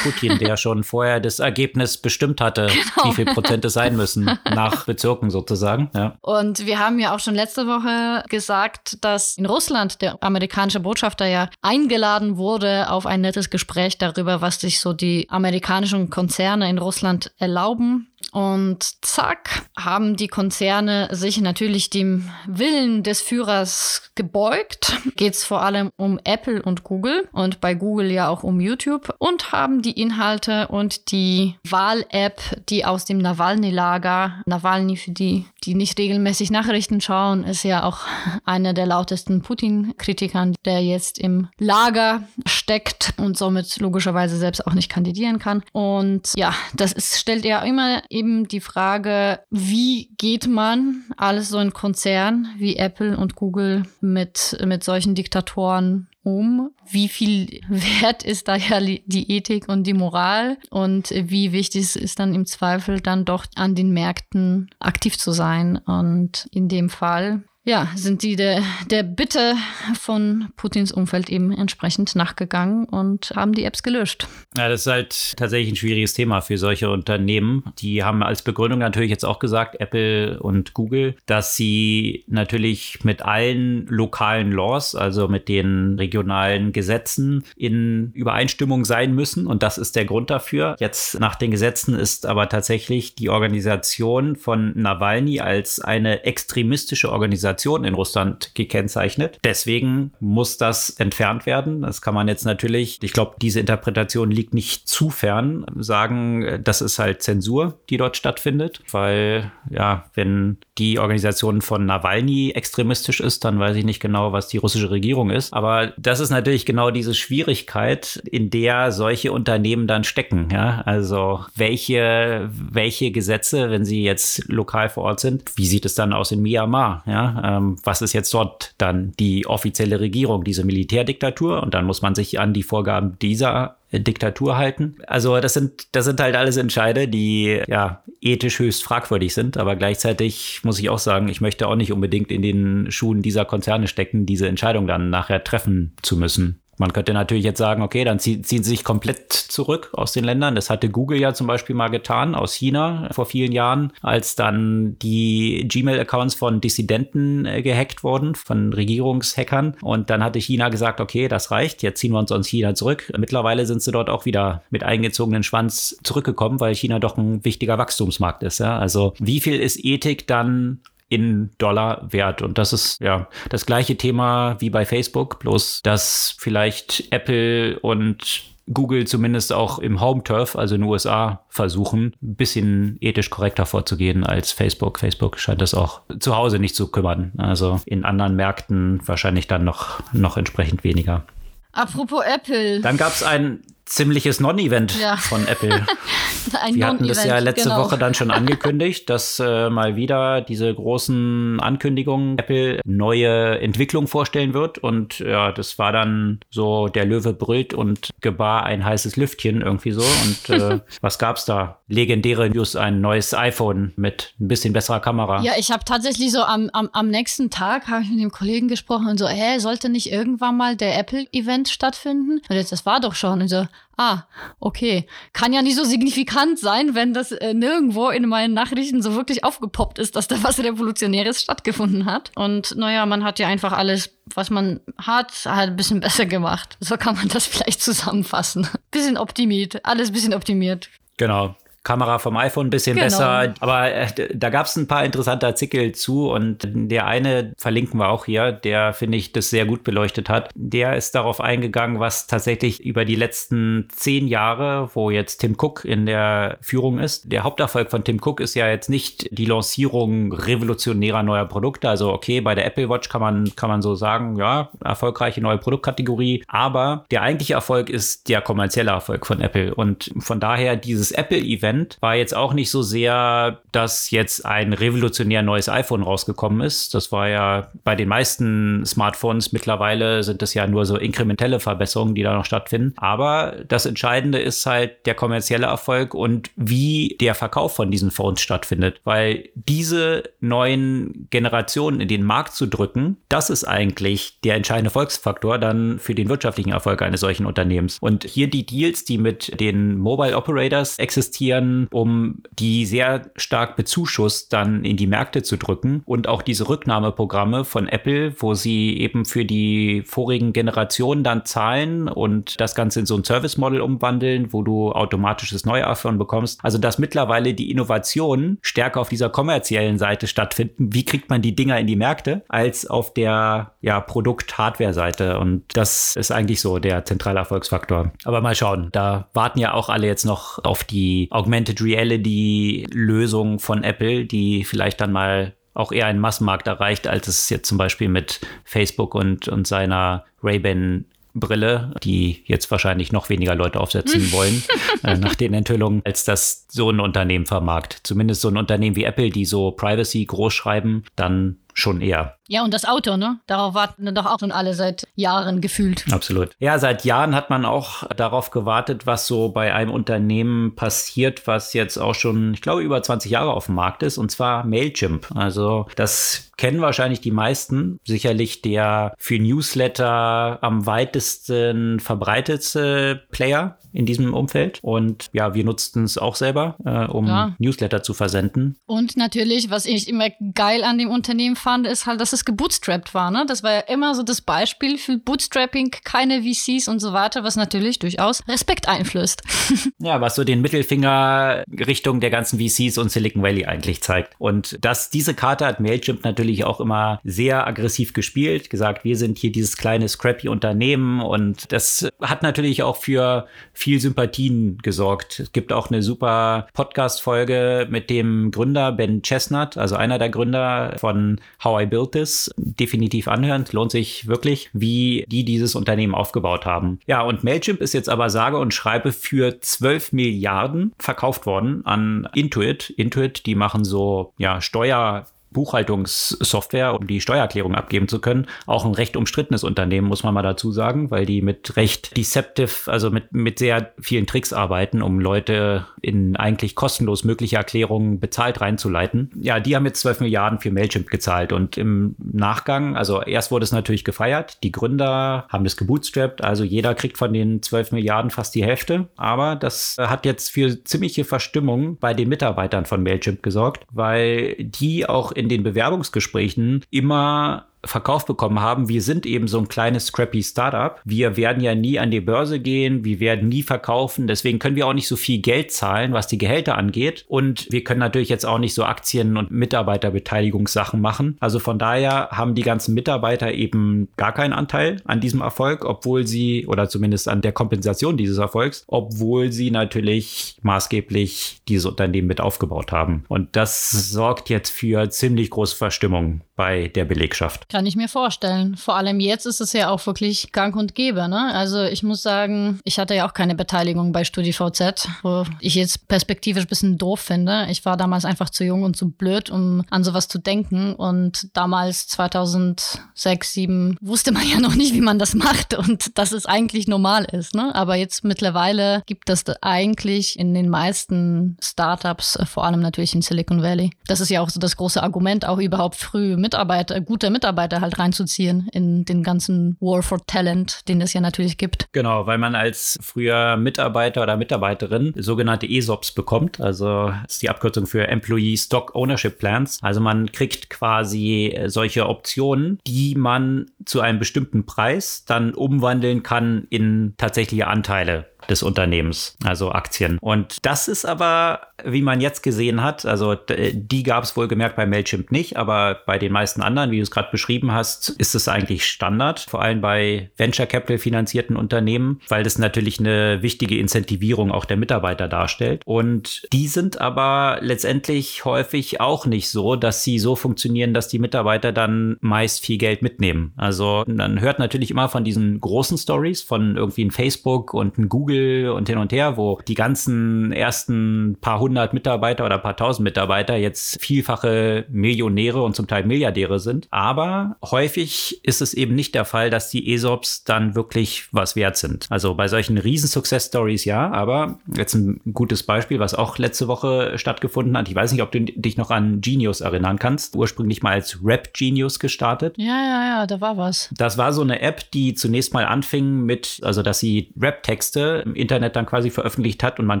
Putin, der schon vorher das Ergebnis bestimmt hatte, genau. wie viel Prozent es sein müssen, nach Bezirken sozusagen. Ja. Und wir haben ja auch schon letzte Woche gesagt, dass in Russland der amerikanische Botschafter ja eingeladen wurde auf ein nettes Gespräch darüber, was sich so die amerikanischen Konzerne in Russland erlauben. Und zack, haben die Konzerne sich natürlich dem Willen des Führers gebeugt. Geht es vor allem um Apple und Google und bei Google ja auch um YouTube und haben die Inhalte und die Wahl-App, die aus dem Nawalny-Lager, Nawalny für die, die nicht regelmäßig Nachrichten schauen, ist ja auch einer der lautesten Putin-Kritikern, der jetzt im Lager steckt und somit logischerweise selbst auch nicht kandidieren kann. Und ja, das ist, stellt ja immer eben die Frage, wie geht man alles so ein Konzern wie Apple und Google mit, mit solchen Diktatoren um? Wie viel wert ist da ja die Ethik und die Moral? Und wie wichtig ist dann im Zweifel dann doch an den Märkten aktiv zu sein? Und in dem Fall ja, sind die der, der Bitte von Putins Umfeld eben entsprechend nachgegangen und haben die Apps gelöscht. Ja, das ist halt tatsächlich ein schwieriges Thema für solche Unternehmen. Die haben als Begründung natürlich jetzt auch gesagt, Apple und Google, dass sie natürlich mit allen lokalen Laws, also mit den regionalen Gesetzen in Übereinstimmung sein müssen. Und das ist der Grund dafür. Jetzt nach den Gesetzen ist aber tatsächlich die Organisation von Nawalny als eine extremistische Organisation Organisation in Russland gekennzeichnet. Deswegen muss das entfernt werden. Das kann man jetzt natürlich, ich glaube, diese Interpretation liegt nicht zu fern, sagen, das ist halt Zensur, die dort stattfindet, weil ja, wenn die Organisation von Nawalny extremistisch ist, dann weiß ich nicht genau, was die russische Regierung ist. Aber das ist natürlich genau diese Schwierigkeit, in der solche Unternehmen dann stecken. Ja? Also welche, welche Gesetze, wenn sie jetzt lokal vor Ort sind, wie sieht es dann aus in Myanmar? Ja? Ähm, was ist jetzt dort dann die offizielle Regierung, diese Militärdiktatur? Und dann muss man sich an die Vorgaben dieser äh, Diktatur halten. Also das sind, das sind halt alles Entscheide, die ja ethisch höchst fragwürdig sind, aber gleichzeitig muss ich auch sagen, ich möchte auch nicht unbedingt in den Schuhen dieser Konzerne stecken, diese Entscheidung dann nachher treffen zu müssen. Man könnte natürlich jetzt sagen, okay, dann ziehen sie sich komplett zurück aus den Ländern. Das hatte Google ja zum Beispiel mal getan aus China vor vielen Jahren, als dann die Gmail-Accounts von Dissidenten äh, gehackt wurden, von Regierungshackern. Und dann hatte China gesagt, okay, das reicht, jetzt ziehen wir uns aus China zurück. Mittlerweile sind sie dort auch wieder mit eingezogenen Schwanz zurückgekommen, weil China doch ein wichtiger Wachstumsmarkt ist. Ja? Also wie viel ist Ethik dann in Dollar wert. Und das ist ja das gleiche Thema wie bei Facebook, bloß dass vielleicht Apple und Google zumindest auch im Home Turf, also in den USA, versuchen, ein bisschen ethisch korrekter vorzugehen als Facebook. Facebook scheint das auch zu Hause nicht zu kümmern. Also in anderen Märkten wahrscheinlich dann noch, noch entsprechend weniger. Apropos Apple. Dann gab es ein ziemliches Non-Event ja. von Apple. Wir hatten das ja letzte genau. Woche dann schon angekündigt, dass äh, mal wieder diese großen Ankündigungen Apple neue Entwicklungen vorstellen wird. Und ja, das war dann so, der Löwe brüllt und gebar ein heißes Lüftchen irgendwie so. Und äh, was gab's da? Legendäre News, ein neues iPhone mit ein bisschen besserer Kamera. Ja, ich habe tatsächlich so am, am, am nächsten Tag habe ich mit dem Kollegen gesprochen und so, hä, sollte nicht irgendwann mal der Apple-Event stattfinden? Und jetzt, das war doch schon. Und so, ah, okay. Kann ja nicht so signifikant sein, wenn das äh, nirgendwo in meinen Nachrichten so wirklich aufgepoppt ist, dass da was Revolutionäres stattgefunden hat. Und naja, man hat ja einfach alles, was man hat, halt ein bisschen besser gemacht. So kann man das vielleicht zusammenfassen. Bisschen optimiert, alles bisschen optimiert. Genau. Kamera vom iPhone ein bisschen genau. besser. Aber äh, da gab es ein paar interessante Artikel zu und der eine verlinken wir auch hier, der finde ich das sehr gut beleuchtet hat. Der ist darauf eingegangen, was tatsächlich über die letzten zehn Jahre, wo jetzt Tim Cook in der Führung ist. Der Haupterfolg von Tim Cook ist ja jetzt nicht die Lancierung revolutionärer neuer Produkte. Also okay, bei der Apple Watch kann man, kann man so sagen, ja, erfolgreiche neue Produktkategorie. Aber der eigentliche Erfolg ist der kommerzielle Erfolg von Apple. Und von daher dieses Apple-Event Trend war jetzt auch nicht so sehr, dass jetzt ein revolutionär neues iPhone rausgekommen ist. Das war ja bei den meisten Smartphones mittlerweile sind das ja nur so inkrementelle Verbesserungen, die da noch stattfinden. Aber das Entscheidende ist halt der kommerzielle Erfolg und wie der Verkauf von diesen Phones stattfindet. Weil diese neuen Generationen in den Markt zu drücken, das ist eigentlich der entscheidende Volksfaktor dann für den wirtschaftlichen Erfolg eines solchen Unternehmens. Und hier die Deals, die mit den Mobile Operators existieren, um die sehr stark bezuschusst dann in die Märkte zu drücken und auch diese Rücknahmeprogramme von Apple, wo sie eben für die vorigen Generationen dann zahlen und das Ganze in so ein Service Model umwandeln, wo du automatisches Neu-iPhone bekommst. Also dass mittlerweile die Innovationen stärker auf dieser kommerziellen Seite stattfinden. Wie kriegt man die Dinger in die Märkte als auf der ja, Produkt-Hardware-Seite? Und das ist eigentlich so der zentrale Erfolgsfaktor. Aber mal schauen, da warten ja auch alle jetzt noch auf die Augmented Reality-Lösung von Apple, die vielleicht dann mal auch eher einen Massenmarkt erreicht, als es jetzt zum Beispiel mit Facebook und, und seiner Ray-Ban Brille, die jetzt wahrscheinlich noch weniger Leute aufsetzen wollen, äh, nach den Enthüllungen, als das so ein Unternehmen vermarkt. Zumindest so ein Unternehmen wie Apple, die so Privacy groß schreiben, dann schon eher. Ja, und das Auto, ne? Darauf warten doch auch schon alle seit Jahren gefühlt. Absolut. Ja, seit Jahren hat man auch darauf gewartet, was so bei einem Unternehmen passiert, was jetzt auch schon, ich glaube, über 20 Jahre auf dem Markt ist, und zwar Mailchimp. Also das kennen wahrscheinlich die meisten. Sicherlich der für Newsletter am weitesten verbreitetste Player in diesem Umfeld. Und ja, wir nutzten es auch selber, äh, um ja. Newsletter zu versenden. Und natürlich, was ich immer geil an dem Unternehmen fand, ist halt, dass es gebootstrapped war. Ne? Das war ja immer so das Beispiel für Bootstrapping, keine VCs und so weiter, was natürlich durchaus Respekt einflößt. ja, was so den Mittelfinger Richtung der ganzen VCs und Silicon Valley eigentlich zeigt. Und dass diese Karte hat Mailchimp natürlich auch immer sehr aggressiv gespielt, gesagt, wir sind hier dieses kleine scrappy Unternehmen und das hat natürlich auch für viel Sympathien gesorgt. Es gibt auch eine super Podcast-Folge mit dem Gründer Ben Chestnut, also einer der Gründer von How I Built This. Definitiv anhören, lohnt sich wirklich, wie die dieses Unternehmen aufgebaut haben. Ja, und Mailchimp ist jetzt aber sage und schreibe für 12 Milliarden verkauft worden an Intuit. Intuit, die machen so, ja, Steuer Buchhaltungssoftware, um die Steuererklärung abgeben zu können. Auch ein recht umstrittenes Unternehmen, muss man mal dazu sagen, weil die mit recht deceptive, also mit, mit sehr vielen Tricks arbeiten, um Leute in eigentlich kostenlos mögliche Erklärungen bezahlt reinzuleiten. Ja, die haben jetzt 12 Milliarden für Mailchimp gezahlt und im Nachgang, also erst wurde es natürlich gefeiert, die Gründer haben das gebootstrapped, also jeder kriegt von den 12 Milliarden fast die Hälfte, aber das hat jetzt für ziemliche Verstimmung bei den Mitarbeitern von Mailchimp gesorgt, weil die auch in in den Bewerbungsgesprächen immer verkauft bekommen haben, wir sind eben so ein kleines scrappy Startup. Wir werden ja nie an die Börse gehen, wir werden nie verkaufen, deswegen können wir auch nicht so viel Geld zahlen, was die Gehälter angeht. Und wir können natürlich jetzt auch nicht so Aktien- und Mitarbeiterbeteiligungssachen machen. Also von daher haben die ganzen Mitarbeiter eben gar keinen Anteil an diesem Erfolg, obwohl sie, oder zumindest an der Kompensation dieses Erfolgs, obwohl sie natürlich maßgeblich dieses Unternehmen mit aufgebaut haben. Und das sorgt jetzt für ziemlich große Verstimmung bei der Belegschaft. Kann ich mir vorstellen. Vor allem jetzt ist es ja auch wirklich gang und gäbe. Ne? Also ich muss sagen, ich hatte ja auch keine Beteiligung bei StudiVZ, wo ich jetzt perspektivisch ein bisschen doof finde. Ich war damals einfach zu jung und zu blöd, um an sowas zu denken. Und damals 2006, 2007 wusste man ja noch nicht, wie man das macht und dass es eigentlich normal ist. Ne? Aber jetzt mittlerweile gibt es eigentlich in den meisten Startups, vor allem natürlich in Silicon Valley. Das ist ja auch so das große Argument, auch überhaupt früh Mitarbeiter, gute Mitarbeiter halt reinzuziehen in den ganzen War for Talent, den es ja natürlich gibt. Genau, weil man als früher Mitarbeiter oder Mitarbeiterin sogenannte ESOPs bekommt. Also ist die Abkürzung für Employee Stock Ownership Plans. Also man kriegt quasi solche Optionen, die man zu einem bestimmten Preis dann umwandeln kann in tatsächliche Anteile des Unternehmens, also Aktien. Und das ist aber, wie man jetzt gesehen hat, also die gab es wohlgemerkt bei Mailchimp nicht, aber bei den meisten anderen, wie du es gerade beschrieben hast, ist es eigentlich Standard, vor allem bei Venture Capital finanzierten Unternehmen, weil das natürlich eine wichtige Incentivierung auch der Mitarbeiter darstellt. Und die sind aber letztendlich häufig auch nicht so, dass sie so funktionieren, dass die Mitarbeiter dann meist viel Geld mitnehmen. Also man hört natürlich immer von diesen großen Stories von irgendwie ein Facebook und ein Google Google und hin und her, wo die ganzen ersten paar hundert Mitarbeiter oder paar tausend Mitarbeiter jetzt vielfache Millionäre und zum Teil Milliardäre sind. Aber häufig ist es eben nicht der Fall, dass die ESOPs dann wirklich was wert sind. Also bei solchen riesen Success Stories ja, aber jetzt ein gutes Beispiel, was auch letzte Woche stattgefunden hat. Ich weiß nicht, ob du dich noch an Genius erinnern kannst. Ursprünglich mal als Rap Genius gestartet. Ja, ja, ja, da war was. Das war so eine App, die zunächst mal anfing mit, also dass sie Rap-Texte im Internet dann quasi veröffentlicht hat und man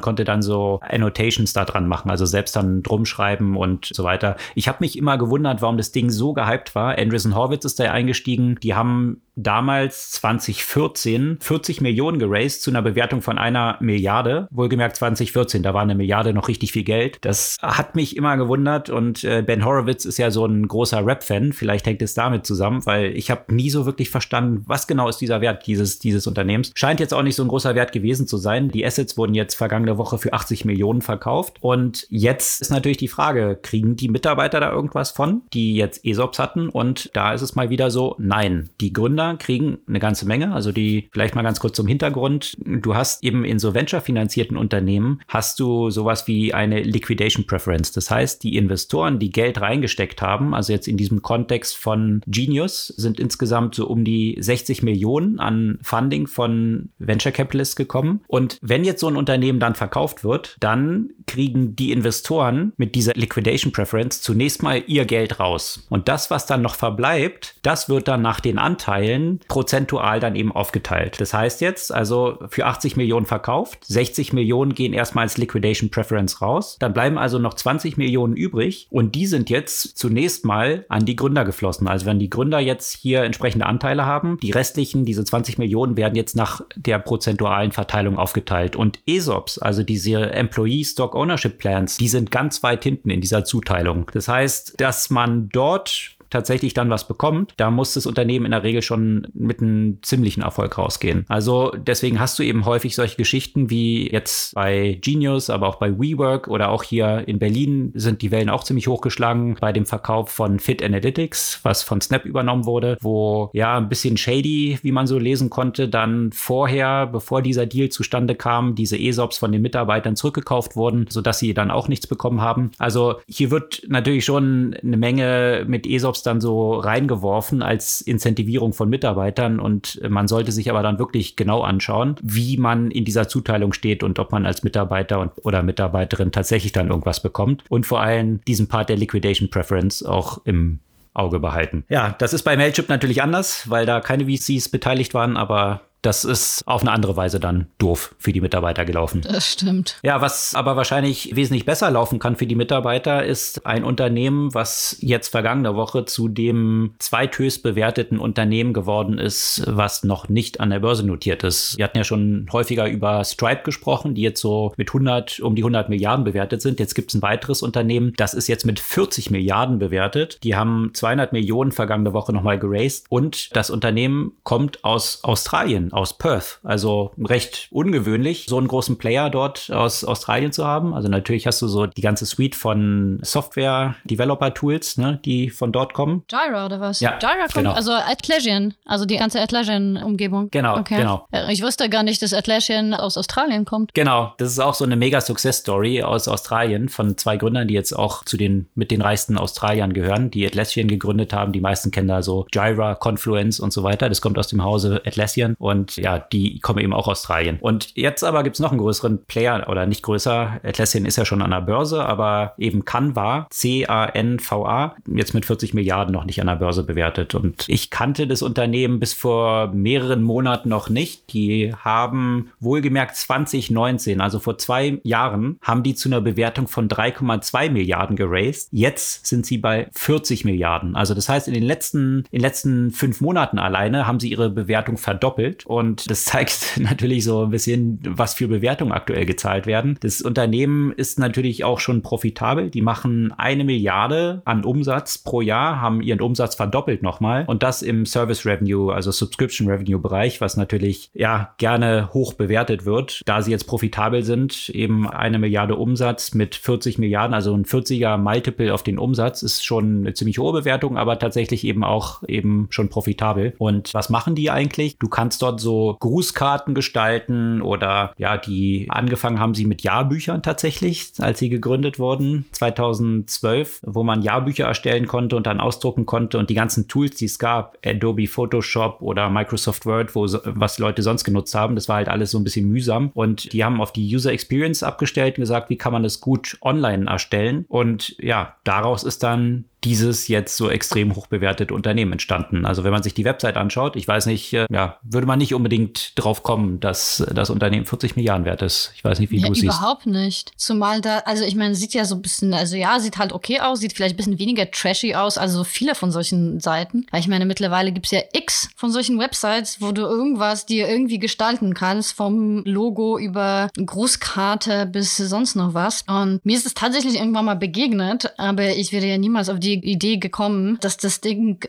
konnte dann so Annotations da dran machen, also selbst dann drum schreiben und so weiter. Ich habe mich immer gewundert, warum das Ding so gehypt war. Andreessen Horwitz ist da eingestiegen. Die haben damals 2014 40 Millionen geraced zu einer Bewertung von einer Milliarde. Wohlgemerkt 2014, da war eine Milliarde noch richtig viel Geld. Das hat mich immer gewundert und äh, Ben Horowitz ist ja so ein großer Rap-Fan. Vielleicht hängt es damit zusammen, weil ich habe nie so wirklich verstanden, was genau ist dieser Wert dieses, dieses Unternehmens. Scheint jetzt auch nicht so ein großer Wert gewesen zu sein. Die Assets wurden jetzt vergangene Woche für 80 Millionen verkauft und jetzt ist natürlich die Frage, kriegen die Mitarbeiter da irgendwas von, die jetzt ESOPs hatten und da ist es mal wieder so, nein, die Gründer Gründer kriegen eine ganze Menge. Also die, vielleicht mal ganz kurz zum Hintergrund. Du hast eben in so venture-finanzierten Unternehmen hast du sowas wie eine Liquidation Preference. Das heißt, die Investoren, die Geld reingesteckt haben, also jetzt in diesem Kontext von Genius, sind insgesamt so um die 60 Millionen an Funding von Venture Capitalists gekommen. Und wenn jetzt so ein Unternehmen dann verkauft wird, dann kriegen die Investoren mit dieser Liquidation Preference zunächst mal ihr Geld raus. Und das, was dann noch verbleibt, das wird dann nach den Anteilen Fällen prozentual dann eben aufgeteilt. Das heißt jetzt also für 80 Millionen verkauft, 60 Millionen gehen erstmal als Liquidation Preference raus, dann bleiben also noch 20 Millionen übrig und die sind jetzt zunächst mal an die Gründer geflossen. Also wenn die Gründer jetzt hier entsprechende Anteile haben, die restlichen, diese 20 Millionen werden jetzt nach der prozentualen Verteilung aufgeteilt und ESOPs, also diese Employee Stock Ownership Plans, die sind ganz weit hinten in dieser Zuteilung. Das heißt, dass man dort tatsächlich dann was bekommt, da muss das Unternehmen in der Regel schon mit einem ziemlichen Erfolg rausgehen. Also deswegen hast du eben häufig solche Geschichten wie jetzt bei Genius, aber auch bei WeWork oder auch hier in Berlin sind die Wellen auch ziemlich hochgeschlagen bei dem Verkauf von Fit Analytics, was von Snap übernommen wurde, wo ja ein bisschen shady, wie man so lesen konnte, dann vorher, bevor dieser Deal zustande kam, diese ESOPs von den Mitarbeitern zurückgekauft wurden, sodass sie dann auch nichts bekommen haben. Also hier wird natürlich schon eine Menge mit ESOPs Jobs dann so reingeworfen als Incentivierung von Mitarbeitern und man sollte sich aber dann wirklich genau anschauen, wie man in dieser Zuteilung steht und ob man als Mitarbeiter und, oder Mitarbeiterin tatsächlich dann irgendwas bekommt und vor allem diesen Part der Liquidation Preference auch im Auge behalten. Ja, das ist bei Mailchimp natürlich anders, weil da keine VCs beteiligt waren, aber das ist auf eine andere Weise dann doof für die Mitarbeiter gelaufen. Das stimmt. Ja, was aber wahrscheinlich wesentlich besser laufen kann für die Mitarbeiter, ist ein Unternehmen, was jetzt vergangene Woche zu dem zweithöchst bewerteten Unternehmen geworden ist, was noch nicht an der Börse notiert ist. Wir hatten ja schon häufiger über Stripe gesprochen, die jetzt so mit 100, um die 100 Milliarden bewertet sind. Jetzt gibt es ein weiteres Unternehmen, das ist jetzt mit 40 Milliarden bewertet. Die haben 200 Millionen vergangene Woche nochmal geraced und das Unternehmen kommt aus Australien aus Perth. Also recht ungewöhnlich, so einen großen Player dort aus Australien zu haben. Also natürlich hast du so die ganze Suite von Software-Developer-Tools, ne, die von dort kommen. Jira oder was? Ja, Jira kommt, genau. also Atlassian, also die ganze Atlassian-Umgebung. Genau, okay. genau. Ich wusste gar nicht, dass Atlassian aus Australien kommt. Genau, das ist auch so eine mega Success-Story aus Australien von zwei Gründern, die jetzt auch zu den mit den reichsten Australiern gehören, die Atlassian gegründet haben. Die meisten kennen da so Jira, Confluence und so weiter. Das kommt aus dem Hause Atlassian und und ja, die kommen eben auch aus Australien. Und jetzt aber gibt es noch einen größeren Player oder nicht größer. Atlassian ist ja schon an der Börse, aber eben Canva, C-A-N-V-A, jetzt mit 40 Milliarden noch nicht an der Börse bewertet. Und ich kannte das Unternehmen bis vor mehreren Monaten noch nicht. Die haben wohlgemerkt 2019, also vor zwei Jahren, haben die zu einer Bewertung von 3,2 Milliarden geraced. Jetzt sind sie bei 40 Milliarden. Also das heißt, in den letzten, in den letzten fünf Monaten alleine haben sie ihre Bewertung verdoppelt. Und das zeigt natürlich so ein bisschen, was für Bewertungen aktuell gezahlt werden. Das Unternehmen ist natürlich auch schon profitabel. Die machen eine Milliarde an Umsatz pro Jahr, haben ihren Umsatz verdoppelt nochmal. Und das im Service Revenue, also Subscription Revenue Bereich, was natürlich ja gerne hoch bewertet wird. Da sie jetzt profitabel sind, eben eine Milliarde Umsatz mit 40 Milliarden, also ein 40er Multiple auf den Umsatz ist schon eine ziemlich hohe Bewertung, aber tatsächlich eben auch eben schon profitabel. Und was machen die eigentlich? Du kannst dort dort so Grußkarten gestalten oder ja, die angefangen haben sie mit Jahrbüchern tatsächlich, als sie gegründet wurden, 2012, wo man Jahrbücher erstellen konnte und dann ausdrucken konnte und die ganzen Tools, die es gab, Adobe Photoshop oder Microsoft Word, wo, was Leute sonst genutzt haben, das war halt alles so ein bisschen mühsam und die haben auf die User Experience abgestellt und gesagt, wie kann man das gut online erstellen? Und ja, daraus ist dann dieses jetzt so extrem hoch bewertete Unternehmen entstanden. Also wenn man sich die Website anschaut, ich weiß nicht, äh, ja, würde man nicht unbedingt drauf kommen, dass das Unternehmen 40 Milliarden wert ist. Ich weiß nicht, wie ja, du es siehst. Überhaupt nicht. Zumal da, also ich meine, sieht ja so ein bisschen, also ja, sieht halt okay aus, sieht vielleicht ein bisschen weniger trashy aus, also viele von solchen Seiten. Weil ich meine, mittlerweile gibt es ja x von solchen Websites, wo du irgendwas dir irgendwie gestalten kannst, vom Logo über Grußkarte bis sonst noch was. Und mir ist es tatsächlich irgendwann mal begegnet, aber ich wäre ja niemals auf die Idee gekommen, dass das Ding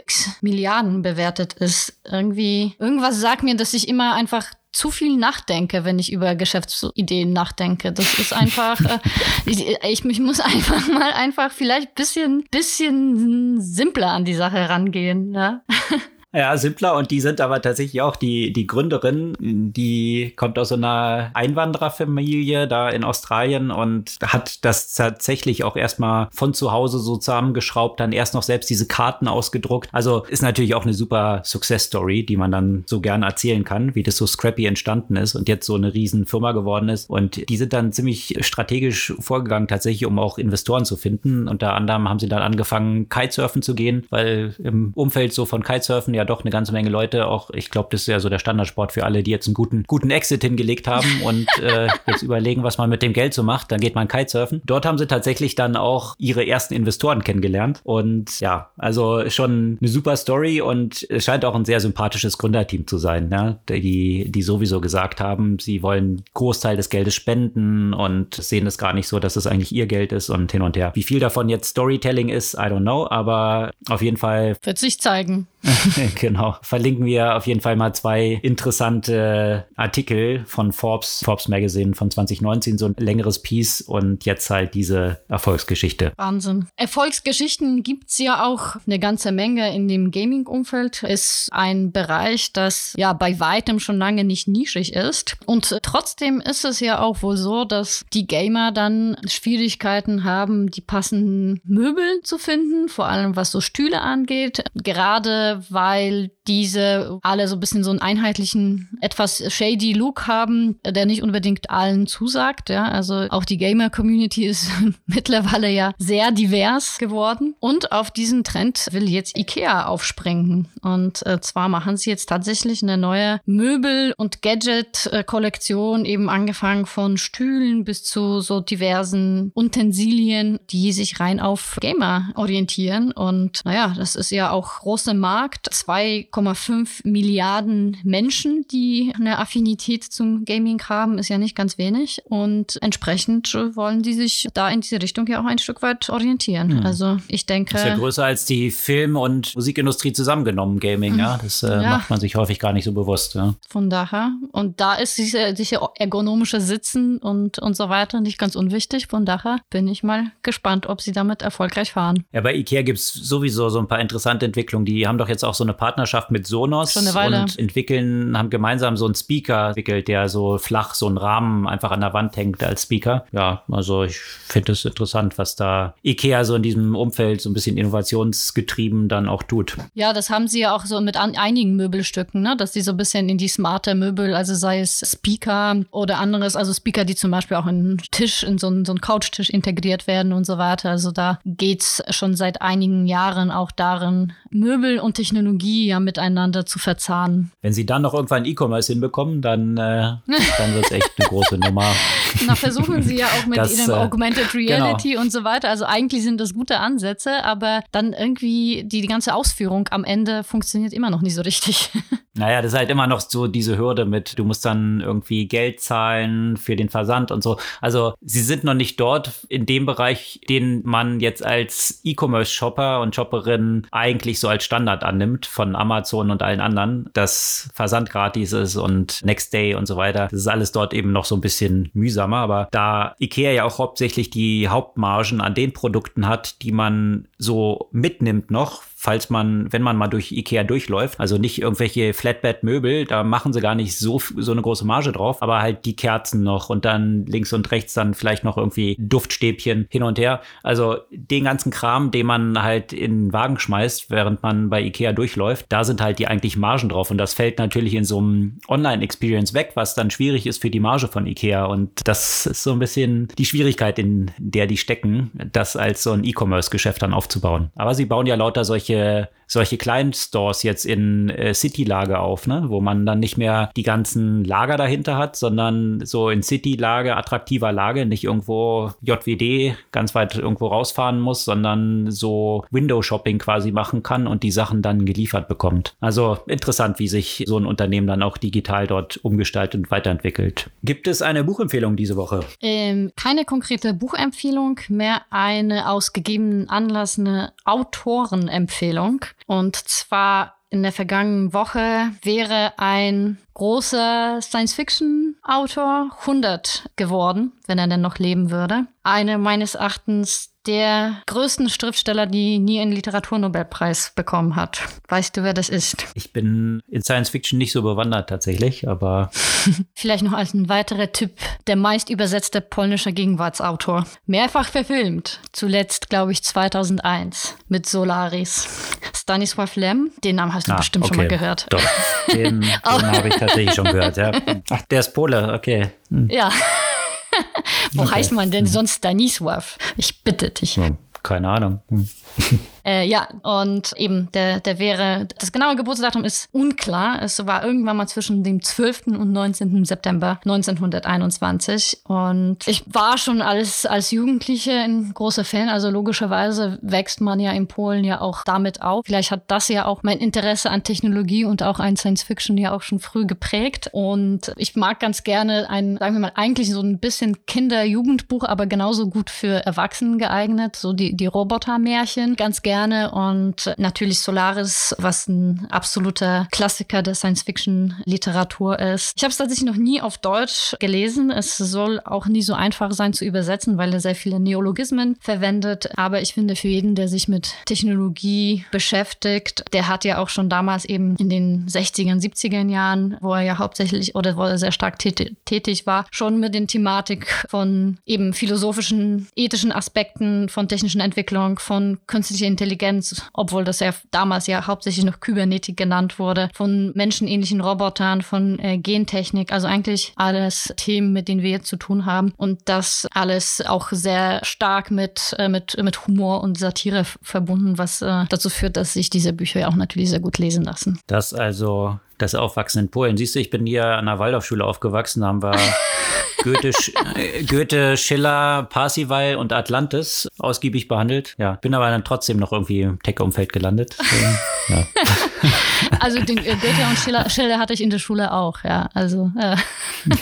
Milliarden bewertet ist. Irgendwie, irgendwas sagt mir, dass ich immer einfach zu viel nachdenke, wenn ich über Geschäftsideen nachdenke. Das ist einfach, äh, ich, ich, muss einfach mal einfach vielleicht bisschen, bisschen simpler an die Sache rangehen. Ja? Ja, simpler und die sind aber tatsächlich auch die, die Gründerin, die kommt aus so einer Einwandererfamilie da in Australien und hat das tatsächlich auch erstmal von zu Hause so zusammengeschraubt, dann erst noch selbst diese Karten ausgedruckt. Also ist natürlich auch eine super Success Story, die man dann so gerne erzählen kann, wie das so scrappy entstanden ist und jetzt so eine riesen Firma geworden ist. Und die sind dann ziemlich strategisch vorgegangen, tatsächlich, um auch Investoren zu finden. Unter anderem haben sie dann angefangen, Kitesurfen zu gehen, weil im Umfeld so von Kitesurfen ja doch eine ganze Menge Leute. Auch ich glaube, das ist ja so der Standardsport für alle, die jetzt einen guten, guten Exit hingelegt haben und äh, jetzt überlegen, was man mit dem Geld so macht. Dann geht man Kitesurfen. Dort haben sie tatsächlich dann auch ihre ersten Investoren kennengelernt. Und ja, also schon eine super Story und es scheint auch ein sehr sympathisches Gründerteam zu sein, ne? die, die sowieso gesagt haben, sie wollen Großteil des Geldes spenden und sehen es gar nicht so, dass es eigentlich ihr Geld ist und hin und her. Wie viel davon jetzt Storytelling ist, I don't know, aber auf jeden Fall. Wird sich zeigen. genau. Verlinken wir auf jeden Fall mal zwei interessante Artikel von Forbes, Forbes Magazine von 2019, so ein längeres Piece und jetzt halt diese Erfolgsgeschichte. Wahnsinn. Erfolgsgeschichten gibt es ja auch eine ganze Menge in dem Gaming-Umfeld. Ist ein Bereich, das ja bei weitem schon lange nicht nischig ist. Und trotzdem ist es ja auch wohl so, dass die Gamer dann Schwierigkeiten haben, die passenden Möbel zu finden, vor allem was so Stühle angeht. Gerade weil diese alle so ein bisschen so einen einheitlichen, etwas shady Look haben, der nicht unbedingt allen zusagt. Ja, also auch die Gamer-Community ist mittlerweile ja sehr divers geworden. Und auf diesen Trend will jetzt IKEA aufspringen. Und äh, zwar machen sie jetzt tatsächlich eine neue Möbel- und Gadget-Kollektion, eben angefangen von Stühlen bis zu so diversen Utensilien, die sich rein auf Gamer orientieren. Und naja, das ist ja auch große Markt. 2,5 Milliarden Menschen, die eine Affinität zum Gaming haben, ist ja nicht ganz wenig. Und entsprechend wollen die sich da in diese Richtung ja auch ein Stück weit orientieren. Hm. Also ich denke. Das ist ja größer als die Film- und Musikindustrie zusammengenommen, Gaming, ja. Das äh, ja. macht man sich häufig gar nicht so bewusst. Ja. Von daher. Und da ist diese, diese ergonomische Sitzen und, und so weiter nicht ganz unwichtig. Von daher bin ich mal gespannt, ob sie damit erfolgreich fahren. Ja, bei IKEA gibt es sowieso so ein paar interessante Entwicklungen. Die haben doch jetzt auch so eine Partnerschaft mit Sonos und entwickeln, haben gemeinsam so einen Speaker entwickelt, der so flach so einen Rahmen einfach an der Wand hängt als Speaker. Ja, also ich finde es interessant, was da IKEA so in diesem Umfeld so ein bisschen innovationsgetrieben dann auch tut. Ja, das haben sie ja auch so mit einigen Möbelstücken, ne? dass sie so ein bisschen in die smarte Möbel, also sei es Speaker oder anderes, also Speaker, die zum Beispiel auch in einen Tisch, in so einen, so einen Couchtisch integriert werden und so weiter. Also da geht es schon seit einigen Jahren auch darin, Möbel und Technologie ja miteinander zu verzahnen. Wenn sie dann noch irgendwann E-Commerce hinbekommen, dann, äh, dann wird es echt eine große Nummer. Na, versuchen sie ja auch mit das, ihrem äh, Augmented genau. Reality genau. und so weiter. Also eigentlich sind das gute Ansätze, aber dann irgendwie die, die ganze Ausführung am Ende funktioniert immer noch nicht so richtig. Naja, das ist halt immer noch so diese Hürde mit, du musst dann irgendwie Geld zahlen für den Versand und so. Also sie sind noch nicht dort in dem Bereich, den man jetzt als E-Commerce-Shopper und Shopperin eigentlich so als Standard annimmt von Amazon und allen anderen, dass Versand gratis ist und Next Day und so weiter. Das ist alles dort eben noch so ein bisschen mühsamer. Aber da Ikea ja auch hauptsächlich die Hauptmargen an den Produkten hat, die man so mitnimmt noch falls man, wenn man mal durch Ikea durchläuft. Also nicht irgendwelche Flatbed-Möbel, da machen sie gar nicht so, so eine große Marge drauf, aber halt die Kerzen noch und dann links und rechts dann vielleicht noch irgendwie Duftstäbchen hin und her. Also den ganzen Kram, den man halt in den Wagen schmeißt, während man bei Ikea durchläuft, da sind halt die eigentlichen Margen drauf. Und das fällt natürlich in so einem Online-Experience weg, was dann schwierig ist für die Marge von Ikea. Und das ist so ein bisschen die Schwierigkeit, in der die stecken, das als so ein E-Commerce-Geschäft dann aufzubauen. Aber sie bauen ja lauter solche que solche kleinen Stores jetzt in äh, City-Lage auf, ne? wo man dann nicht mehr die ganzen Lager dahinter hat, sondern so in City-Lage, attraktiver Lage, nicht irgendwo JWD ganz weit irgendwo rausfahren muss, sondern so Window-Shopping quasi machen kann und die Sachen dann geliefert bekommt. Also interessant, wie sich so ein Unternehmen dann auch digital dort umgestaltet und weiterentwickelt. Gibt es eine Buchempfehlung diese Woche? Ähm, keine konkrete Buchempfehlung, mehr eine aus gegebenen Anlass eine Autorenempfehlung. Und zwar in der vergangenen Woche wäre ein großer Science-Fiction-Autor 100 geworden, wenn er denn noch leben würde. Eine meines Erachtens der größten Schriftsteller, die nie einen Literaturnobelpreis bekommen hat. Weißt du, wer das ist? Ich bin in Science Fiction nicht so bewandert tatsächlich, aber. Vielleicht noch als ein weiterer Tipp: der meist übersetzte polnische Gegenwartsautor. Mehrfach verfilmt. Zuletzt, glaube ich, 2001 mit Solaris. Stanisław Lem, den Namen hast du ah, bestimmt okay. schon mal gehört. Doch, den, den habe ich tatsächlich schon gehört, ja. Ach, der ist Pole, okay. Hm. Ja. Wo okay. heißt man denn hm. sonst Stanisław? Ich bitte dich. Hm, keine Ahnung. Hm. Äh, ja, und eben, der, der wäre, das genaue Geburtsdatum ist unklar. Es war irgendwann mal zwischen dem 12. und 19. September 1921. Und ich war schon als, als Jugendliche ein großer Fan. Also logischerweise wächst man ja in Polen ja auch damit auf. Vielleicht hat das ja auch mein Interesse an Technologie und auch an Science Fiction ja auch schon früh geprägt. Und ich mag ganz gerne ein, sagen wir mal, eigentlich so ein bisschen Kinder-Jugendbuch, aber genauso gut für Erwachsene geeignet. So die, die Roboter-Märchen. Ganz gerne gerne und natürlich Solaris, was ein absoluter Klassiker der Science-Fiction-Literatur ist. Ich habe es tatsächlich noch nie auf Deutsch gelesen. Es soll auch nie so einfach sein zu übersetzen, weil er sehr viele Neologismen verwendet. Aber ich finde, für jeden, der sich mit Technologie beschäftigt, der hat ja auch schon damals eben in den 60er, 70er Jahren, wo er ja hauptsächlich oder wo er sehr stark tätig war, schon mit den Thematik von eben philosophischen, ethischen Aspekten, von technischen Entwicklung, von künstlicher Intelligenz Intelligenz, obwohl das ja damals ja hauptsächlich noch Kybernetik genannt wurde, von menschenähnlichen Robotern, von äh, Gentechnik, also eigentlich alles Themen, mit denen wir jetzt zu tun haben und das alles auch sehr stark mit, äh, mit, mit Humor und Satire verbunden, was äh, dazu führt, dass sich diese Bücher ja auch natürlich sehr gut lesen lassen. Das also das Aufwachsen in Polen. Siehst du, ich bin hier an der Waldorfschule aufgewachsen, da haben wir Goethe, äh, Goethe, Schiller, Parsival und Atlantis ausgiebig behandelt. Ja, bin aber dann trotzdem noch irgendwie im Tech-Umfeld gelandet. ja. Also den äh, Goethe und Schiller, Schiller, hatte ich in der Schule auch, ja. Also, äh.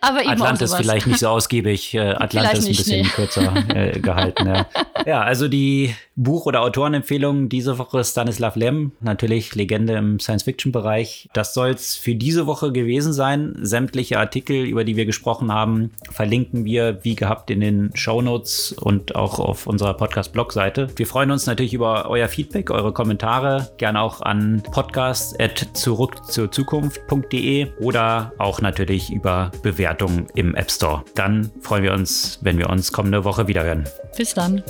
aber eben Atlantis vielleicht nicht so ausgiebig, äh, Atlantis nicht, ein bisschen nee. kürzer äh, gehalten. Ja. ja, also die Buch- oder Autorenempfehlung diese Woche Stanislav Lem, natürlich Legende im Science-Fiction-Bereich. Das soll es für diese Woche gewesen sein. Sämtliche Artikel, über die wir gesprochen haben, verlinken wir wie gehabt in den Show Notes und auch auf unserer Podcast-Blog-Seite. Wir freuen uns natürlich über euer Feedback, eure Kommentare, gerne auch an podcast.zurückzurzukunft.de oder auch natürlich über Bewertungen im App Store. Dann freuen wir uns, wenn wir uns kommende Woche wiederhören. Bis dann.